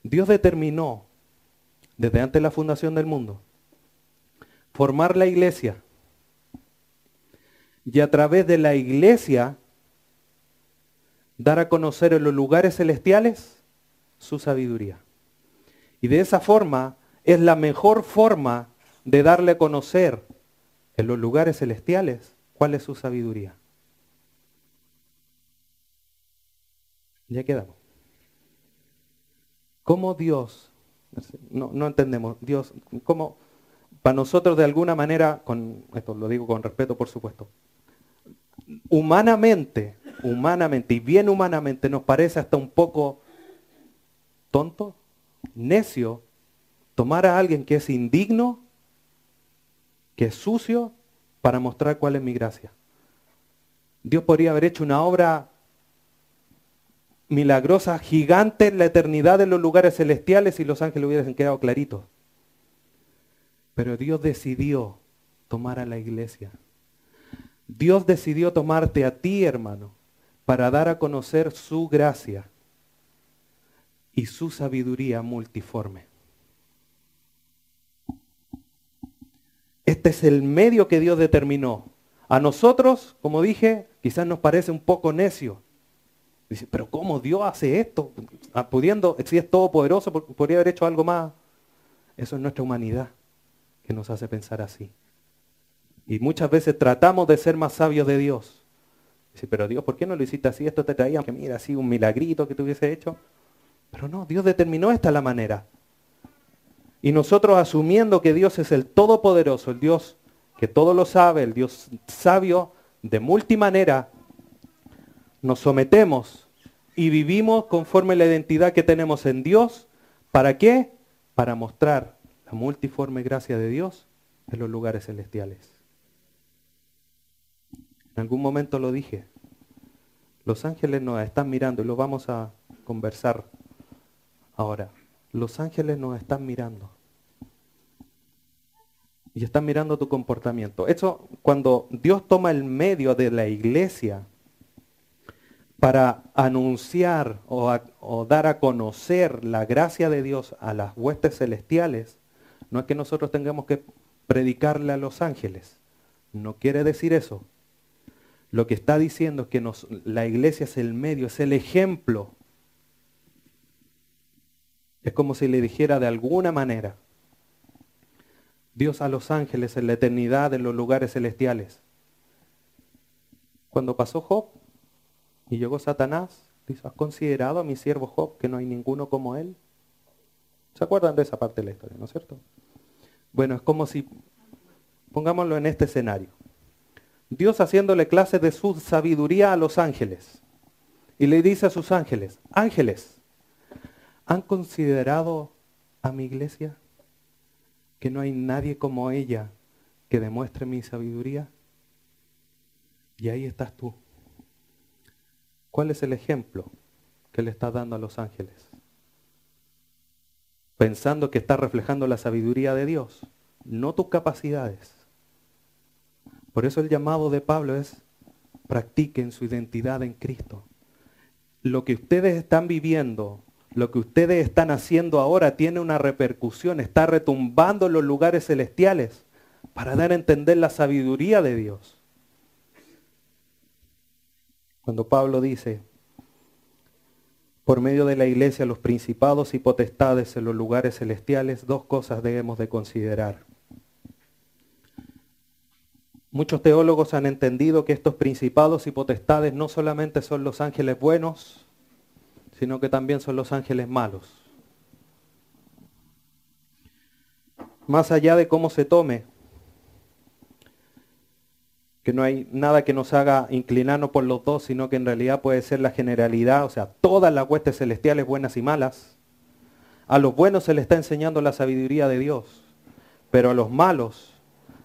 A: Dios determinó, desde antes de la fundación del mundo, formar la iglesia y a través de la iglesia dar a conocer en los lugares celestiales su sabiduría. Y de esa forma es la mejor forma de darle a conocer en los lugares celestiales cuál es su sabiduría. Ya quedamos. ¿Cómo Dios, no, no entendemos, Dios, cómo para nosotros de alguna manera, con esto lo digo con respeto por supuesto, humanamente, humanamente y bien humanamente nos parece hasta un poco tonto, necio, tomar a alguien que es indigno, que es sucio, para mostrar cuál es mi gracia. Dios podría haber hecho una obra milagrosa, gigante en la eternidad de los lugares celestiales y los ángeles hubiesen quedado claritos. Pero Dios decidió tomar a la iglesia. Dios decidió tomarte a ti, hermano, para dar a conocer su gracia y su sabiduría multiforme. Este es el medio que Dios determinó. A nosotros, como dije, quizás nos parece un poco necio. Dice, pero ¿cómo Dios hace esto? Ah, pudiendo, si es todopoderoso, podría haber hecho algo más. Eso es nuestra humanidad que nos hace pensar así. Y muchas veces tratamos de ser más sabios de Dios. Dice, pero Dios, ¿por qué no lo hiciste así? Esto te traía, que mira, así un milagrito que te hubiese hecho. Pero no, Dios determinó esta la manera. Y nosotros asumiendo que Dios es el Todopoderoso, el Dios que todo lo sabe, el Dios sabio, de multimanera, nos sometemos y vivimos conforme la identidad que tenemos en Dios. ¿Para qué? Para mostrar la multiforme gracia de Dios en los lugares celestiales. En algún momento lo dije. Los ángeles nos están mirando y lo vamos a conversar ahora. Los ángeles nos están mirando. Y están mirando tu comportamiento. Eso, cuando Dios toma el medio de la iglesia para anunciar o, o, dar a conocer la gracia de Dios a las huestes celestiales, no es que nosotros tengamos que predicarle a los ángeles. No quiere decir eso. Lo que está diciendo es que nos, la iglesia es el medio, es el ejemplo es como si le dijera de alguna manera, Dios a los ángeles en la eternidad, en los lugares celestiales. Cuando pasó Job y llegó Satanás, dice, ¿has considerado a mi siervo Job que no hay ninguno como él? ¿Se acuerdan de esa parte de la historia, no es cierto? Bueno, es como si, pongámoslo en este escenario. Dios haciéndole clases de su sabiduría a los ángeles. Y le dice a sus ángeles, ángeles, ¿Han considerado a mi iglesia que no hay nadie como ella que demuestre mi sabiduría? Y ahí estás tú. ¿Cuál es el ejemplo que le estás dando a los ángeles? Pensando que estás reflejando la sabiduría de Dios, no tus capacidades. Por eso el llamado de Pablo es practiquen su identidad en Cristo. Lo que ustedes están viviendo lo que ustedes están haciendo ahora tiene una repercusión, está retumbando en los lugares celestiales para dar a entender la sabiduría de Dios. Cuando Pablo dice, por medio de la iglesia, los principados y potestades en los lugares celestiales, dos cosas debemos de considerar. Muchos teólogos han entendido que estos principados y potestades no solamente son los ángeles buenos, sino que también son los ángeles malos. Más allá de cómo se tome, que no hay nada que nos haga inclinarnos por los dos, sino que en realidad puede ser la generalidad, o sea, todas las huestes celestiales buenas y malas. A los buenos se les está enseñando la sabiduría de Dios, pero a los malos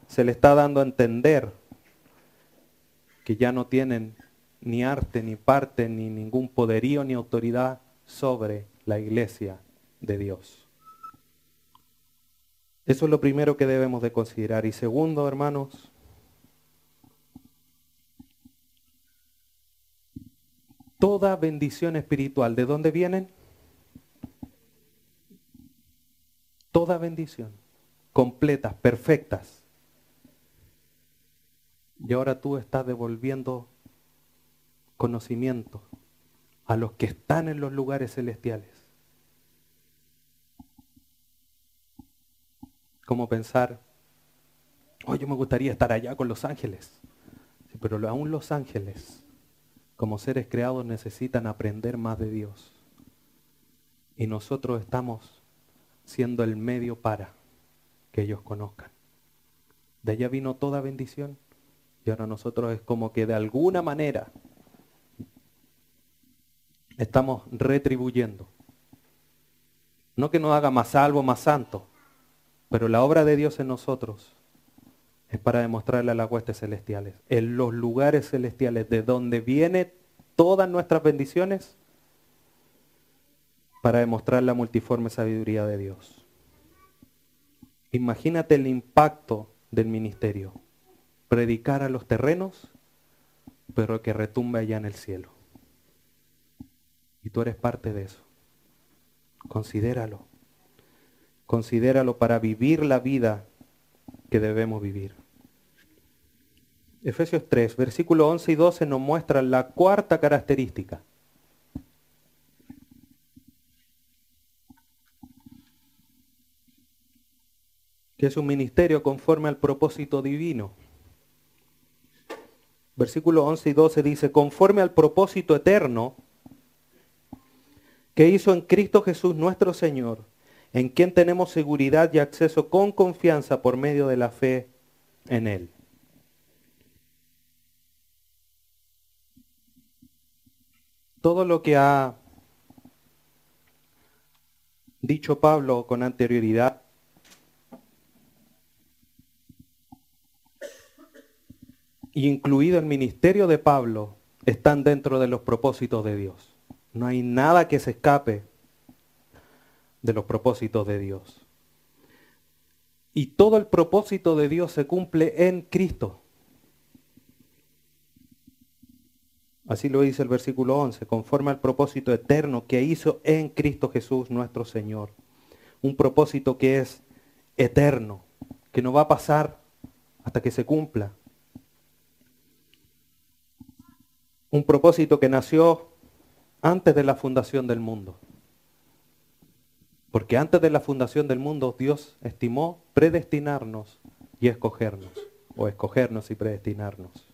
A: se les está dando a entender que ya no tienen ni arte, ni parte, ni ningún poderío, ni autoridad sobre la iglesia de Dios. Eso es lo primero que debemos de considerar. Y segundo, hermanos, toda bendición espiritual, ¿de dónde vienen? Toda bendición, completas, perfectas. Y ahora tú estás devolviendo conocimiento a los que están en los lugares celestiales. Como pensar, oh, yo me gustaría estar allá con los ángeles. pero aún los ángeles, como seres creados, necesitan aprender más de Dios. Y nosotros estamos siendo el medio para que ellos conozcan. De allá vino toda bendición. Y ahora nosotros es como que de alguna manera estamos retribuyendo. No que nos haga más salvo, más santo, pero la obra de Dios en nosotros es para demostrarle a las huestes celestiales, en los lugares celestiales de donde vienen todas nuestras bendiciones, para demostrar la multiforme sabiduría de Dios. Imagínate el impacto del ministerio. Predicar a los terrenos, pero que retumbe allá en el cielo. Y tú eres parte de eso. Considéralo. Considéralo para vivir la vida que debemos vivir. Efesios 3, versículo 11 y 12 nos muestran la cuarta característica. que es un ministerio conforme al propósito divino. Versículo 11 y 12 dice, conforme al propósito eterno que hizo en Cristo Jesús nuestro Señor, en quien tenemos seguridad y acceso con confianza por medio de la fe en Él. Todo lo que ha dicho Pablo con anterioridad incluido el ministerio de Pablo, están dentro de los propósitos de Dios. No hay nada que se escape de los propósitos de Dios. Y todo el propósito de Dios se cumple en Cristo. Así lo dice el versículo 11, conforme al propósito eterno que hizo en Cristo Jesús nuestro Señor. Un propósito que es eterno, que no va a pasar hasta que se cumpla. Un propósito que nació antes de la fundación del mundo. Porque antes de la fundación del mundo Dios estimó predestinarnos y escogernos, o escogernos y predestinarnos.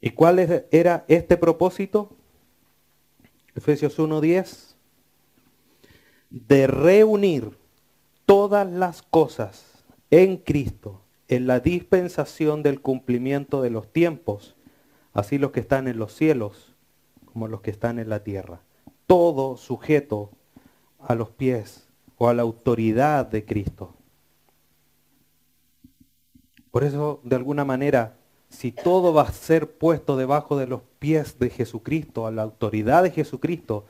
A: ¿Y cuál era este propósito? Efesios 1.10. De reunir todas las cosas en Cristo, en la dispensación del cumplimiento de los tiempos así los que están en los cielos como los que están en la tierra. Todo sujeto a los pies o a la autoridad de Cristo. Por eso, de alguna manera, si todo va a ser puesto debajo de los pies de Jesucristo, a la autoridad de Jesucristo,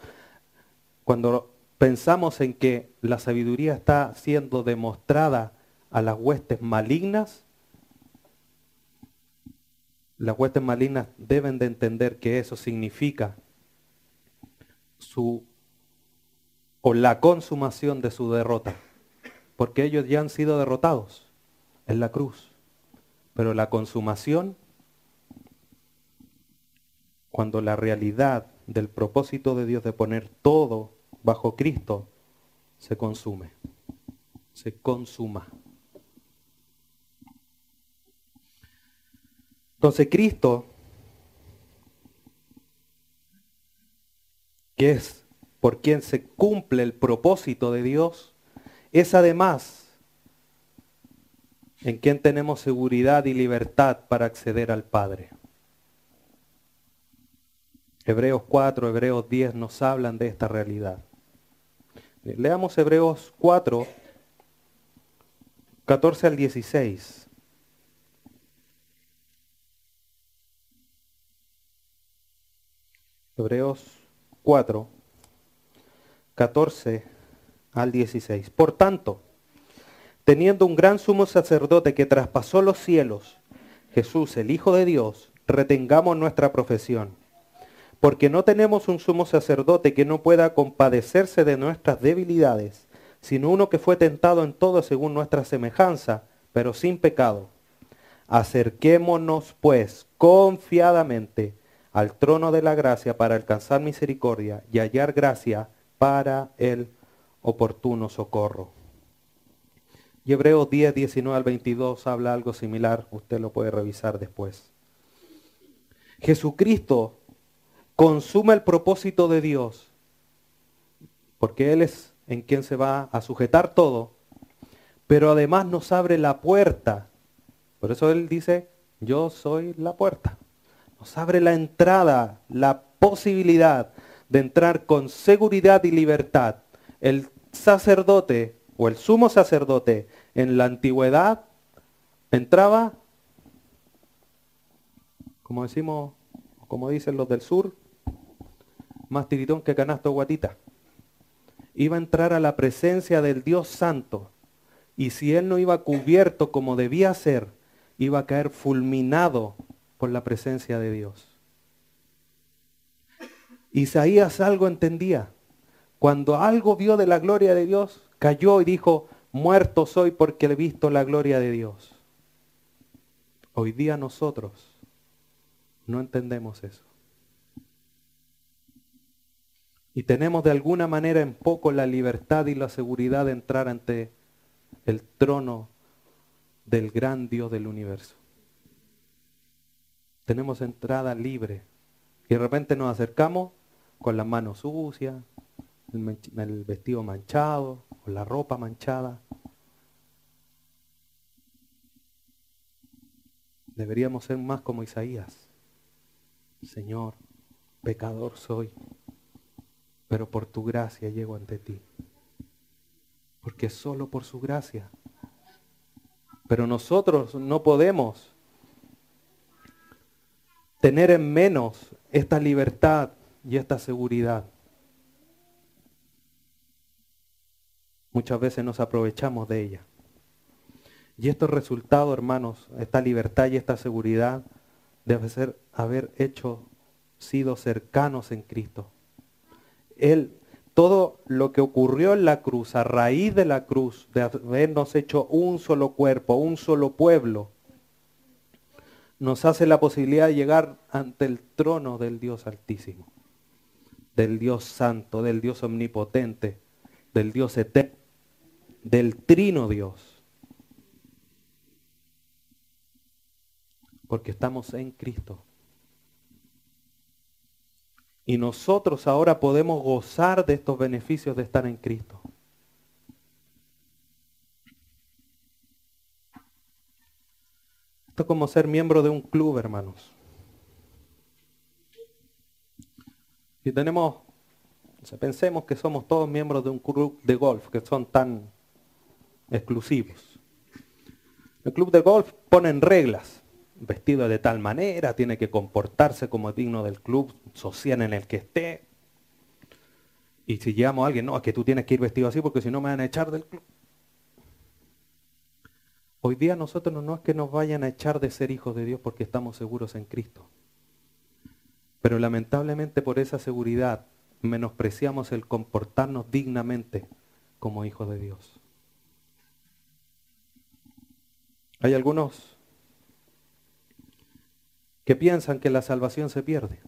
A: cuando pensamos en que la sabiduría está siendo demostrada a las huestes malignas, las huestes malignas deben de entender que eso significa su o la consumación de su derrota, porque ellos ya han sido derrotados en la cruz. Pero la consumación, cuando la realidad del propósito de Dios de poner todo bajo Cristo se consume, se consuma. Entonces Cristo, que es por quien se cumple el propósito de Dios, es además en quien tenemos seguridad y libertad para acceder al Padre. Hebreos 4, Hebreos 10 nos hablan de esta realidad. Leamos Hebreos 4, 14 al 16. Hebreos 4, 14 al 16. Por tanto, teniendo un gran sumo sacerdote que traspasó los cielos, Jesús, el Hijo de Dios, retengamos nuestra profesión. Porque no tenemos un sumo sacerdote que no pueda compadecerse de nuestras debilidades, sino uno que fue tentado en todo según nuestra semejanza, pero sin pecado. Acerquémonos, pues, confiadamente al trono de la gracia para alcanzar misericordia y hallar gracia para el oportuno socorro. Y Hebreos 10, 19 al 22 habla algo similar, usted lo puede revisar después. Jesucristo consuma el propósito de Dios, porque Él es en quien se va a sujetar todo, pero además nos abre la puerta. Por eso Él dice, yo soy la puerta. Nos abre la entrada, la posibilidad de entrar con seguridad y libertad. El sacerdote o el sumo sacerdote en la antigüedad entraba, como decimos, como dicen los del sur, más tiritón que canasto guatita. Iba a entrar a la presencia del Dios Santo. Y si él no iba cubierto como debía ser, iba a caer fulminado por la presencia de Dios. Isaías algo entendía. Cuando algo vio de la gloria de Dios, cayó y dijo, muerto soy porque he visto la gloria de Dios. Hoy día nosotros no entendemos eso. Y tenemos de alguna manera en poco la libertad y la seguridad de entrar ante el trono del gran Dios del universo. Tenemos entrada libre. Y de repente nos acercamos con las manos sucias, el vestido manchado, con la ropa manchada. Deberíamos ser más como Isaías. Señor, pecador soy, pero por tu gracia llego ante ti. Porque solo por su gracia. Pero nosotros no podemos tener en menos esta libertad y esta seguridad. Muchas veces nos aprovechamos de ella. Y estos resultados, hermanos, esta libertad y esta seguridad, debe ser haber hecho, sido cercanos en Cristo. Él, todo lo que ocurrió en la cruz, a raíz de la cruz, de habernos hecho un solo cuerpo, un solo pueblo, nos hace la posibilidad de llegar ante el trono del Dios Altísimo, del Dios Santo, del Dios Omnipotente, del Dios Eterno, del Trino Dios. porque estamos en Cristo. Y nosotros ahora podemos gozar de estos beneficios de estar en Cristo. Esto es como ser miembro de un club, hermanos. Si tenemos, pensemos que somos todos miembros de un club de golf, que son tan exclusivos. El club de golf ponen reglas vestido de tal manera, tiene que comportarse como digno del club social en el que esté. Y si llamo a alguien, no, es que tú tienes que ir vestido así porque si no me van a echar del club. Hoy día nosotros no es que nos vayan a echar de ser hijos de Dios porque estamos seguros en Cristo. Pero lamentablemente por esa seguridad menospreciamos el comportarnos dignamente como hijos de Dios. Hay algunos que piensan que la salvación se pierde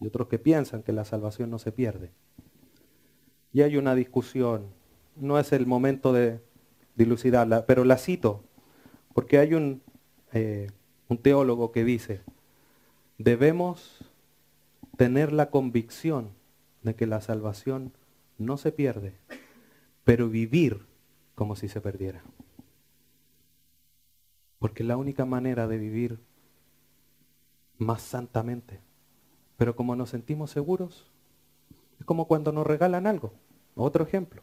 A: y otros que piensan que la salvación no se pierde. Y hay una discusión, no es el momento de dilucidarla, pero la cito, porque hay un, eh, un teólogo que dice, debemos tener la convicción de que la salvación no se pierde, pero vivir como si se perdiera. Porque la única manera de vivir más santamente. Pero como nos sentimos seguros, es como cuando nos regalan algo. Otro ejemplo.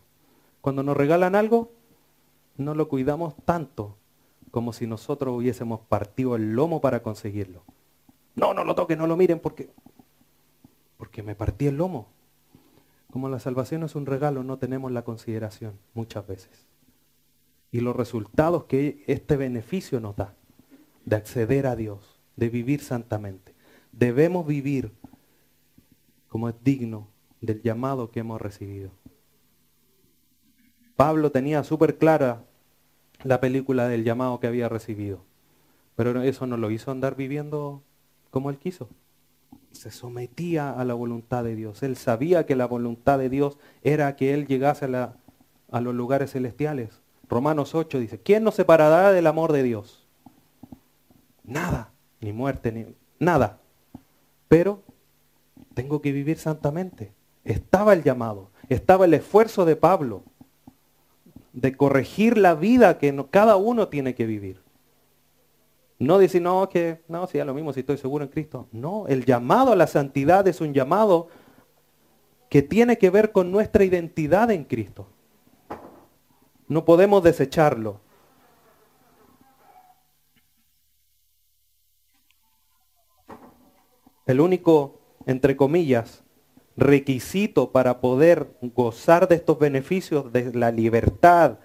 A: Cuando nos regalan algo, no lo cuidamos tanto como si nosotros hubiésemos partido el lomo para conseguirlo. No, no lo toquen, no lo miren porque porque me partí el lomo. Como la salvación es un regalo, no tenemos la consideración muchas veces. Y los resultados que este beneficio nos da de acceder a Dios, de vivir santamente. Debemos vivir como es digno del llamado que hemos recibido. Pablo tenía súper clara la película del llamado que había recibido, pero eso no lo hizo andar viviendo como él quiso. Se sometía a la voluntad de Dios. Él sabía que la voluntad de Dios era que él llegase a, los lugares celestiales. Romanos 8 dice, ¿quién nos separará del amor de Dios? Nada ni muerte, ni nada. Pero tengo que vivir santamente. Estaba el llamado, estaba el esfuerzo de Pablo. De corregir la vida que cada uno tiene que vivir. No decir, no, que no, si es lo mismo si estoy seguro en Cristo. No, el llamado a la santidad es un llamado que tiene que ver con nuestra identidad en Cristo. No podemos desecharlo. El único, entre comillas, requisito para poder gozar de estos beneficios de la libertad,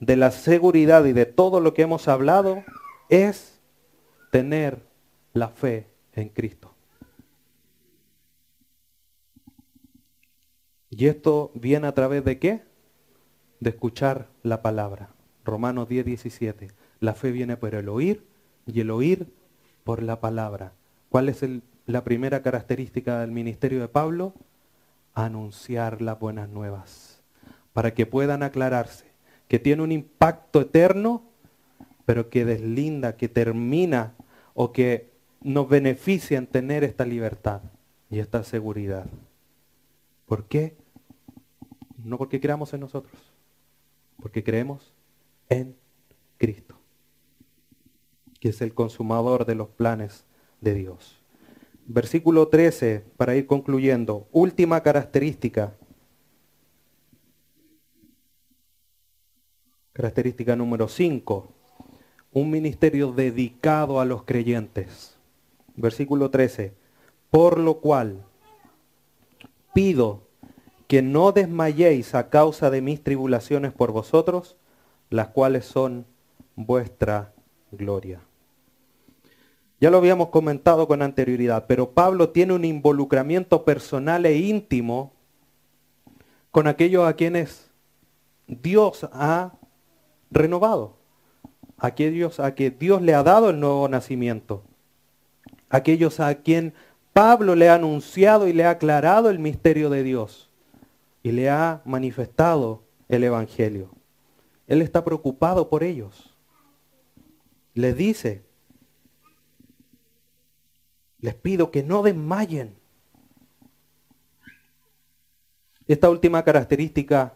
A: de la seguridad y de todo lo que hemos hablado es tener la fe en Cristo. Y esto viene a través de qué? De escuchar la palabra. Romanos 10, 17. La fe viene por el oír y el oír por la palabra. ¿Cuál es la primera característica del ministerio de Pablo? Anunciar las buenas nuevas, para que puedan aclararse, que tiene un impacto eterno, pero que deslinda, que termina o que nos beneficia en tener esta libertad y esta seguridad. ¿Por qué? No porque creamos en nosotros, porque creemos en Cristo, que es el consumador de los planes de Dios. Versículo 13, para ir concluyendo, última característica. Característica número 5, un ministerio dedicado a los creyentes. Versículo 13, por lo cual pido que no desmayéis a causa de mis tribulaciones por vosotros, las cuales son vuestra gloria. Ya lo habíamos comentado con anterioridad, pero Pablo tiene un involucramiento personal e íntimo con aquellos a quienes Dios ha renovado, aquellos a que Dios le ha dado el nuevo nacimiento, aquellos a quien Pablo le ha anunciado y le ha aclarado el misterio de Dios y le ha manifestado el Evangelio. Él está preocupado por ellos. Les dice, les pido que no desmayen. Esta última característica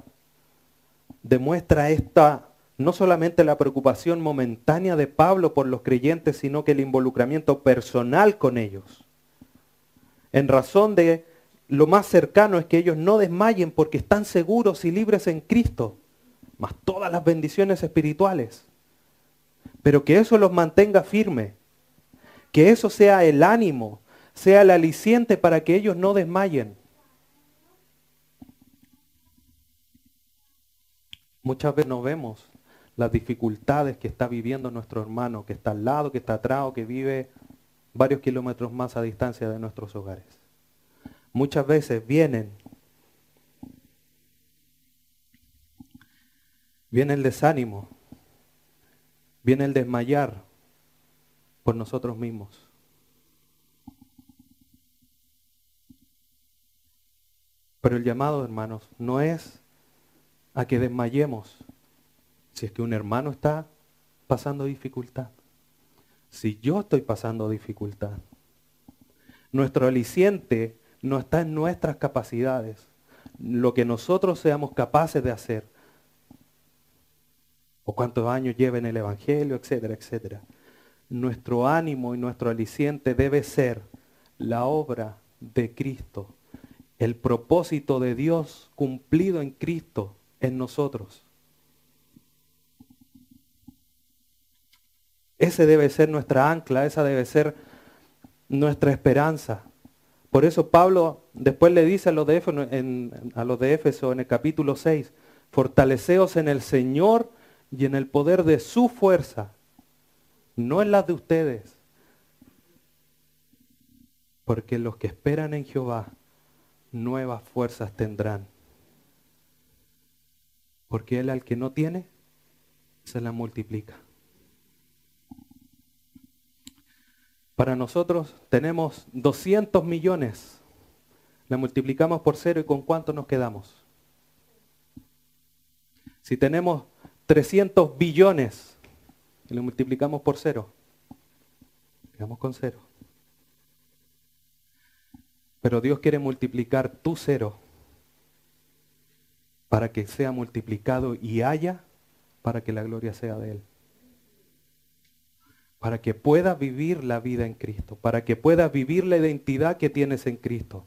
A: demuestra esta no solamente la preocupación momentánea de Pablo por los creyentes, sino que el involucramiento personal con ellos. En razón de lo más cercano es que ellos no desmayen porque están seguros y libres en Cristo, más todas las bendiciones espirituales. Pero que eso los mantenga firme que eso sea el ánimo, sea el aliciente para que ellos no desmayen. Muchas veces no vemos las dificultades que está viviendo nuestro hermano, que está al lado, que está atrás o que vive varios kilómetros más a distancia de nuestros hogares. Muchas veces vienen, viene el desánimo, viene el desmayar, por nosotros mismos. Pero el llamado, hermanos, no es a que desmayemos si es que un hermano está pasando dificultad. Si yo estoy pasando dificultad. Nuestro aliciente no está en nuestras capacidades, lo que nosotros seamos capaces de hacer, o cuántos años lleven el Evangelio, etcétera, etcétera nuestro ánimo y nuestro aliciente debe ser la obra de Cristo, el propósito de Dios cumplido en Cristo en nosotros. Ese debe ser nuestra ancla, esa debe ser nuestra esperanza. Por eso Pablo después le dice a los de Éfeso en, el capítulo 6, fortaleceos en el Señor y en el poder de su fuerza no en las de ustedes. Porque los que esperan en Jehová nuevas fuerzas tendrán. Porque Él al que no tiene, se la multiplica. Para nosotros tenemos 200 millones. La multiplicamos por cero y con cuánto nos quedamos. Si tenemos 300 billones, y lo multiplicamos por cero, quedamos con cero. Pero Dios quiere multiplicar tu cero para que sea multiplicado y haya para que la gloria sea de Él. Para que puedas vivir la vida en Cristo, para que puedas vivir la identidad que tienes en Cristo.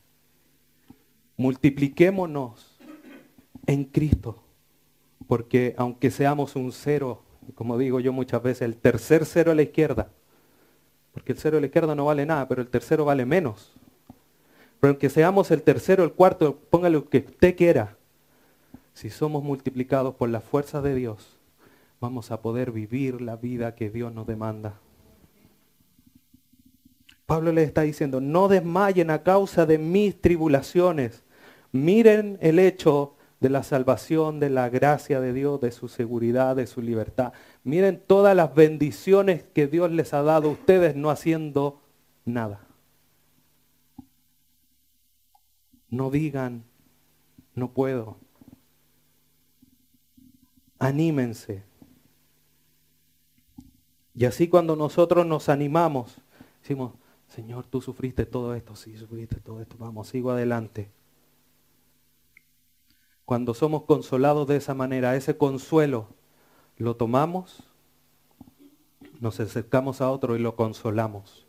A: Multipliquémonos en Cristo, porque aunque seamos un cero, como digo yo muchas veces, el tercer cero a la izquierda, porque el cero a la izquierda no vale nada, pero el tercero vale menos. Pero aunque seamos el tercero, el cuarto, póngale lo que usted quiera, si somos multiplicados por la fuerza de Dios, vamos a poder vivir la vida que Dios nos demanda. Pablo le está diciendo, no desmayen a causa de mis tribulaciones. Miren el hecho de la salvación, de la gracia de Dios, de su seguridad, de su libertad. Miren todas las bendiciones que Dios les ha dado a ustedes no haciendo nada. No digan, no puedo anímense. Y así cuando nosotros nos animamos, decimos, Señor, tú sufriste todo esto, sí, sufriste todo esto, vamos, sigo adelante. Cuando somos consolados de esa manera, ese consuelo lo tomamos, nos acercamos a otro y lo consolamos.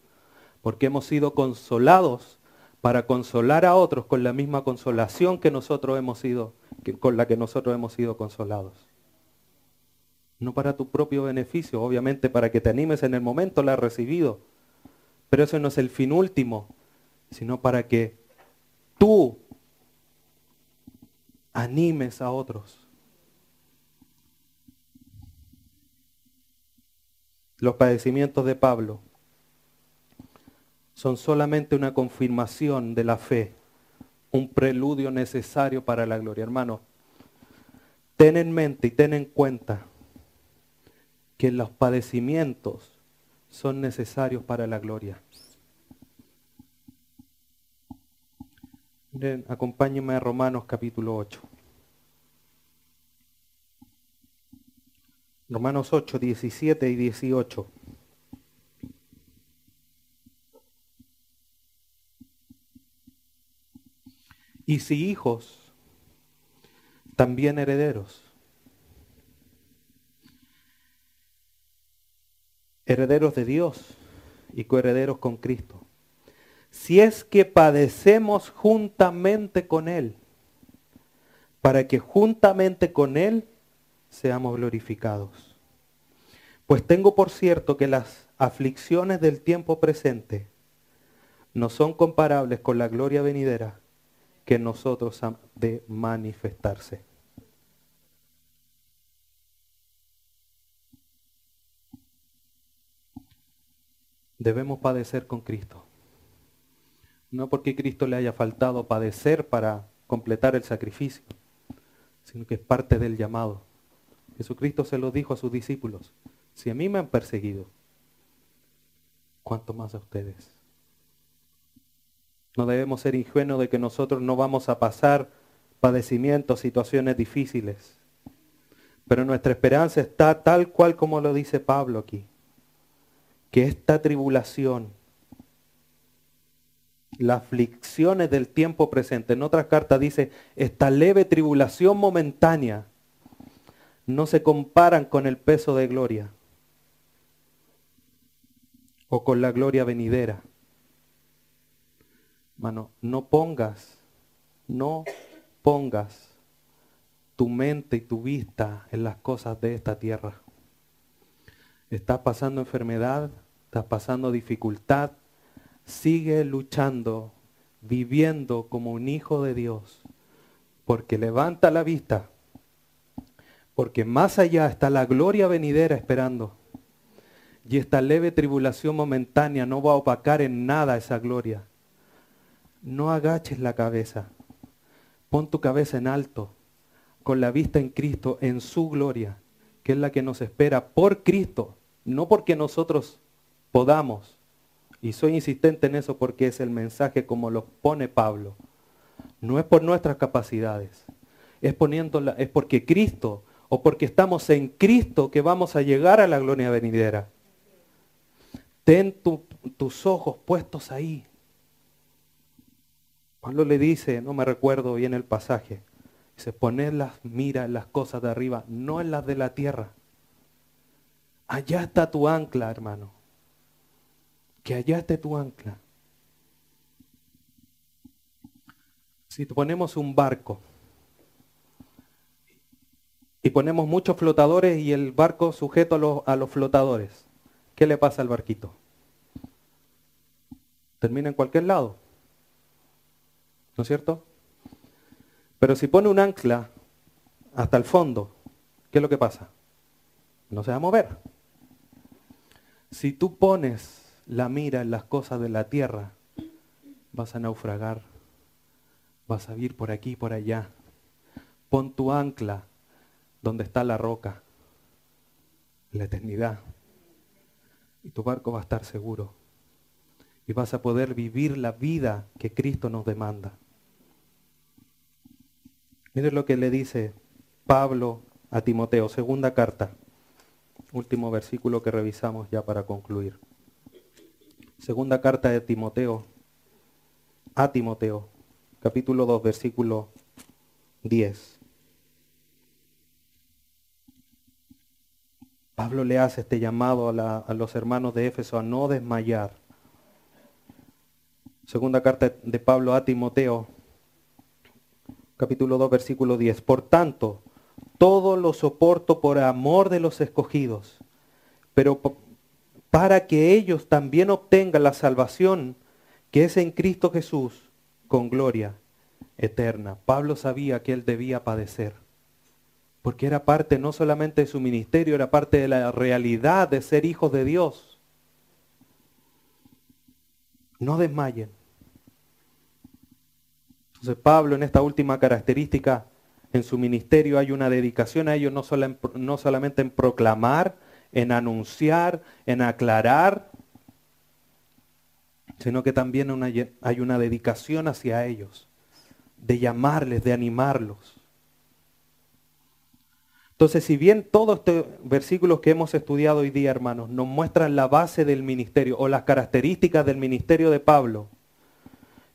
A: Porque hemos sido consolados para consolar a otros con la misma consolación que nosotros hemos sido, con la que nosotros hemos sido consolados no para tu propio beneficio, obviamente para que te animes en el momento, la has recibido. Pero eso no es el fin último, sino para que tú animes a otros. Los padecimientos de Pablo son solamente una confirmación de la fe, un preludio necesario para la gloria. Hermano, ten en mente y ten en cuenta que los padecimientos son necesarios para la gloria. Miren, acompáñenme a Romanos capítulo 8. Romanos 8, 17 y 18. Y si hijos, también herederos herederos de Dios y coherederos con Cristo. Si es que padecemos juntamente con Él, para que juntamente con Él seamos glorificados. Pues tengo por cierto que las aflicciones del tiempo presente no son comparables con la gloria venidera que nosotros han de manifestarse. debemos padecer con Cristo. No porque Cristo le haya faltado padecer para completar el sacrificio, sino que es parte del llamado. Jesucristo se lo dijo a sus discípulos. Si a mí me han perseguido, ¿cuánto más a ustedes? No debemos ser ingenuos de que nosotros no vamos a pasar padecimientos, situaciones difíciles. Pero nuestra esperanza está tal cual como lo dice Pablo aquí que esta tribulación, las aflicciones del tiempo presente, en otras cartas dice, esta leve tribulación momentánea, no se comparan con el peso de gloria o con la gloria venidera. Mano, no pongas, no pongas tu mente y tu vista en las cosas de esta tierra. Estás pasando enfermedad, estás pasando dificultad, sigue luchando, viviendo como un hijo de Dios, porque levanta la vista, porque más allá está la gloria venidera esperando. Y esta leve tribulación momentánea no va a opacar en nada esa gloria. No agaches la cabeza. Pon tu cabeza en alto, con la vista en Cristo, en su gloria que es la que nos espera por Cristo, no porque nosotros podamos. Y soy insistente en eso porque es el mensaje como lo pone Pablo. No es por nuestras capacidades, es, poniéndola, es porque Cristo o porque estamos en Cristo que vamos a llegar a la gloria venidera. Ten tus ojos puestos ahí. Pablo le dice, no me recuerdo bien el pasaje, Dice, poned las mira en las cosas de arriba, no en las de la tierra. Allá está tu ancla, hermano. Que allá esté tu ancla. Si ponemos un barco y ponemos muchos flotadores y el barco sujeto a los, a los flotadores, ¿qué le pasa al barquito? Termina en cualquier lado. ¿No es cierto? Pero si pone un ancla hasta el fondo, ¿qué es lo que pasa? No se va a mover. Si tú pones la mira en las cosas de la tierra, vas a naufragar, vas a ir por aquí y por allá. Pon tu ancla donde está la roca, la eternidad, y tu barco va a estar seguro. Y vas a poder vivir la vida que Cristo nos demanda. Miren lo que le dice Pablo a Timoteo, segunda carta, último versículo que revisamos ya para concluir. Segunda carta de Timoteo, a Timoteo, capítulo 2, versículo 10. Pablo le hace este llamado a, los hermanos de Éfeso a no desmayar. Segunda carta de Pablo a Timoteo, capítulo 2, versículo 10. Por tanto, todo lo soporto por amor de los escogidos, pero para que ellos también obtengan la salvación que es en Cristo Jesús con gloria eterna. Pablo sabía que él debía padecer, porque era parte no solamente de su ministerio, era parte de la realidad de ser hijos de Dios. No desmayen. Entonces Pablo en esta última característica, en su ministerio hay una dedicación a ellos no, no solamente en proclamar, en anunciar, en aclarar, sino que también hay una dedicación hacia ellos, de llamarles, de animarlos. Entonces, si bien todos estos versículos que hemos estudiado hoy día, hermanos, nos muestran la base del ministerio o las características del ministerio de Pablo,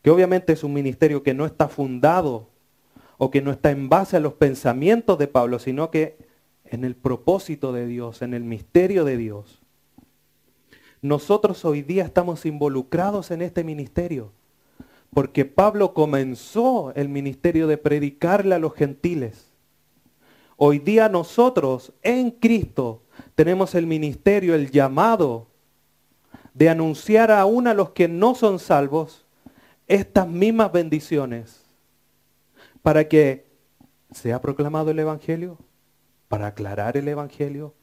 A: que obviamente es un ministerio que no está fundado o que no está en base a los pensamientos de Pablo, sino que en el propósito de Dios, en el misterio de Dios. Nosotros hoy día estamos involucrados en este ministerio, porque Pablo comenzó el ministerio de predicarle a los gentiles. Hoy día nosotros en Cristo tenemos el ministerio, el llamado de anunciar aún a los que no son salvos estas mismas bendiciones para que sea proclamado el Evangelio, para aclarar el Evangelio,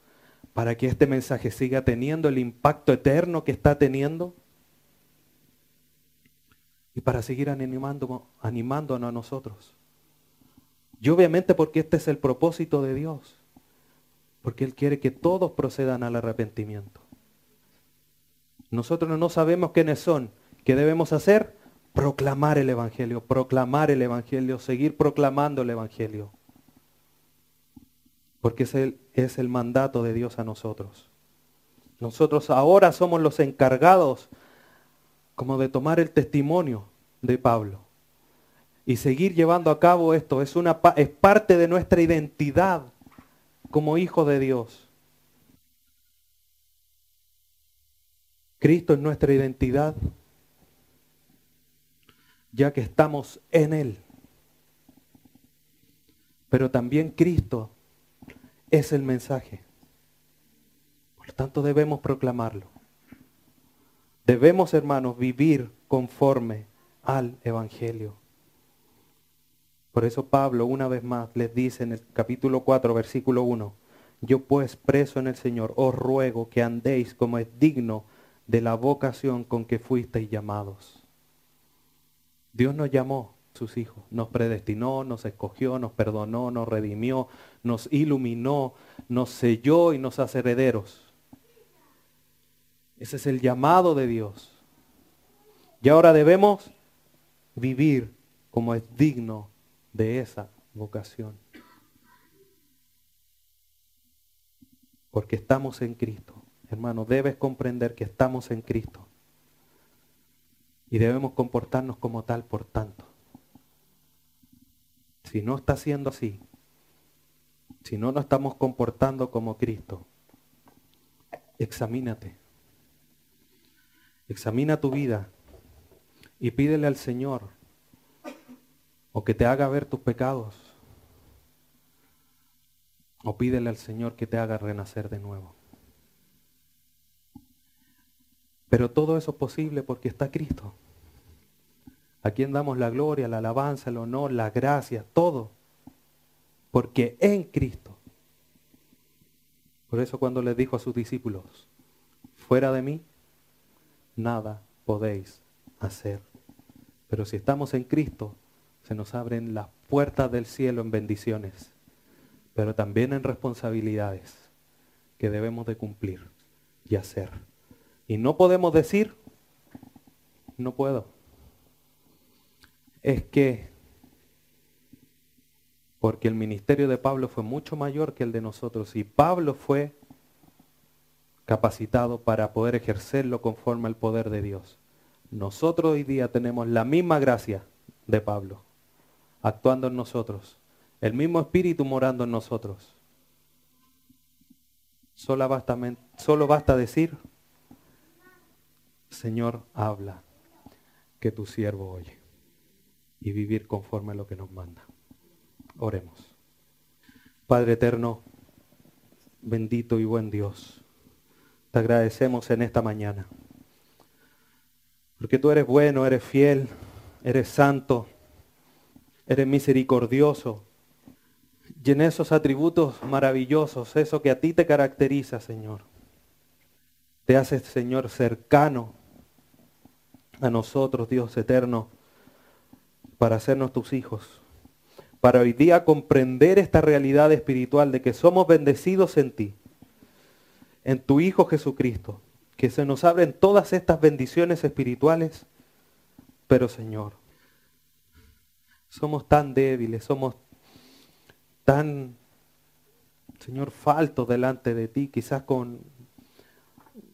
A: para que este mensaje siga teniendo el impacto eterno que está teniendo y para seguir animándonos a nosotros. Y obviamente porque este es el propósito de Dios, porque Él quiere que todos procedan al arrepentimiento. Nosotros no sabemos quiénes son. ¿Qué debemos hacer? proclamar el Evangelio, proclamar el Evangelio, seguir proclamando el Evangelio. Porque es el, es el mandato de Dios a nosotros. Nosotros ahora somos los encargados como de tomar el testimonio de Pablo y seguir llevando a cabo esto. Es, una, es parte de nuestra identidad como hijos de Dios. Cristo es nuestra identidad ya que estamos en Él. Pero también Cristo es el mensaje. Por tanto debemos proclamarlo. Debemos, hermanos, vivir conforme al Evangelio. Por eso Pablo una vez más les dice en el capítulo 4, versículo 1, yo pues preso en el Señor os ruego que andéis como es digno de la vocación con que fuisteis llamados Dios nos llamó sus hijos, nos predestinó, nos escogió, nos perdonó, nos redimió, nos iluminó, nos selló y nos hace herederos. Ese es el llamado de Dios. Y ahora debemos vivir como es digno de esa vocación. Porque estamos en Cristo. Hermano, debes comprender que estamos en Cristo y debemos comportarnos como tal por tanto. si no está siendo así, si no nos estamos comportando como Cristo, examínate. Examina tu vida y pídele al Señor o que te haga ver tus pecados o pídele al Señor que te haga renacer de nuevo. Pero todo eso es posible porque está Cristo. A quien damos la gloria, la alabanza, el honor, la gracia, todo. Porque en Cristo. Por eso cuando les dijo a sus discípulos, fuera de mí, nada podéis hacer. Pero si estamos en Cristo, se nos abren las puertas del cielo en bendiciones, pero también en responsabilidades que debemos de cumplir y hacer. Y no podemos decir, no puedo es que, porque el ministerio de Pablo fue mucho mayor que el de nosotros, y Pablo fue capacitado para poder ejercerlo conforme al poder de Dios. Nosotros hoy día tenemos la misma gracia de Pablo, actuando en nosotros, el mismo espíritu morando en nosotros. Solo basta, basta decir, Señor, habla, que tu siervo oye y vivir conforme a lo que nos manda. Oremos. Padre eterno, bendito y buen Dios, te agradecemos en esta mañana, porque tú eres bueno, eres fiel, eres santo, eres misericordioso, y en esos atributos maravillosos, eso que a ti te caracteriza, Señor, te haces, Señor, cercano a nosotros, Dios eterno, para hacernos tus hijos, para hoy día comprender esta realidad espiritual de que somos bendecidos en ti, en tu Hijo Jesucristo, que se nos abren todas estas bendiciones espirituales, pero Señor, somos tan débiles, somos tan, Señor, faltos delante de ti, quizás con,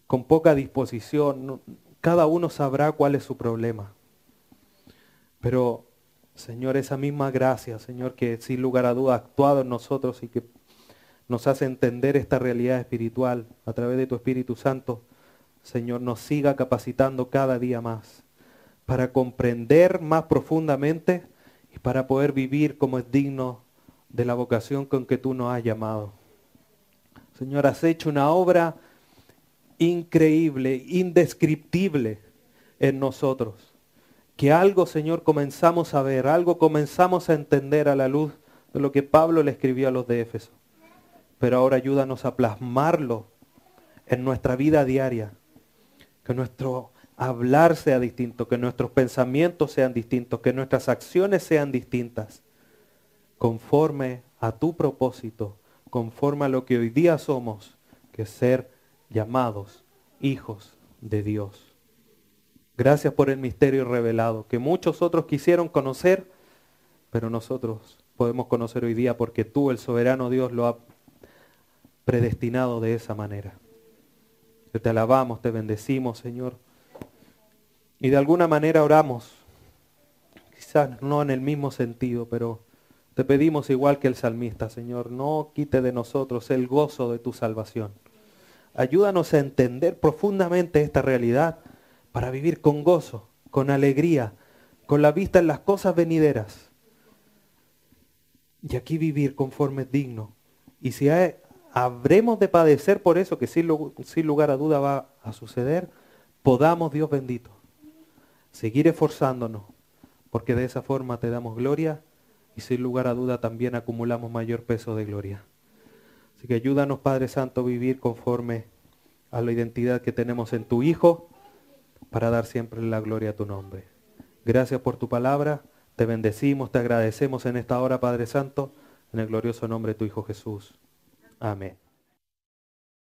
A: con poca disposición. Cada uno sabrá cuál es su problema. Pero Señor, esa misma gracia, Señor, que sin lugar a duda ha actuado en nosotros y que nos hace entender esta realidad espiritual a través de tu Espíritu Santo, Señor, nos siga capacitando cada día más para comprender más profundamente y para poder vivir como es digno de la vocación con que tú nos has llamado. Señor, has hecho una obra increíble, indescriptible en nosotros que algo, Señor, comenzamos a ver, algo comenzamos a entender a la luz de lo que Pablo le escribió a los de Éfeso. Pero ahora ayúdanos a plasmarlo en nuestra vida diaria, que nuestro hablar sea distinto, que nuestros pensamientos sean distintos, que nuestras acciones sean distintas, conforme a tu propósito, conforme a lo que hoy día somos, que ser llamados hijos de Dios. Gracias por el misterio revelado que muchos otros quisieron conocer, pero nosotros podemos conocer hoy día porque tú, el soberano Dios, lo ha predestinado de esa manera. Te alabamos, te bendecimos, Señor. Y de alguna manera oramos, quizás no en el mismo sentido, pero te pedimos igual que el salmista, Señor, no quite de nosotros el gozo de tu salvación. Ayúdanos a entender profundamente esta realidad para vivir con gozo, con alegría, con la vista en las cosas venideras. Y aquí vivir conforme es digno. Y si habremos de padecer por eso, que sin, sin lugar a duda va a suceder, podamos, Dios bendito, seguir esforzándonos, porque de esa forma te damos gloria y sin lugar a duda también acumulamos mayor peso de gloria. Así que ayúdanos, Padre Santo, a vivir conforme a la identidad que tenemos en tu Hijo para dar siempre la gloria a tu nombre. Gracias por tu palabra, te bendecimos, te agradecemos en esta hora, Padre Santo, en el glorioso nombre de tu Hijo Jesús. Amén.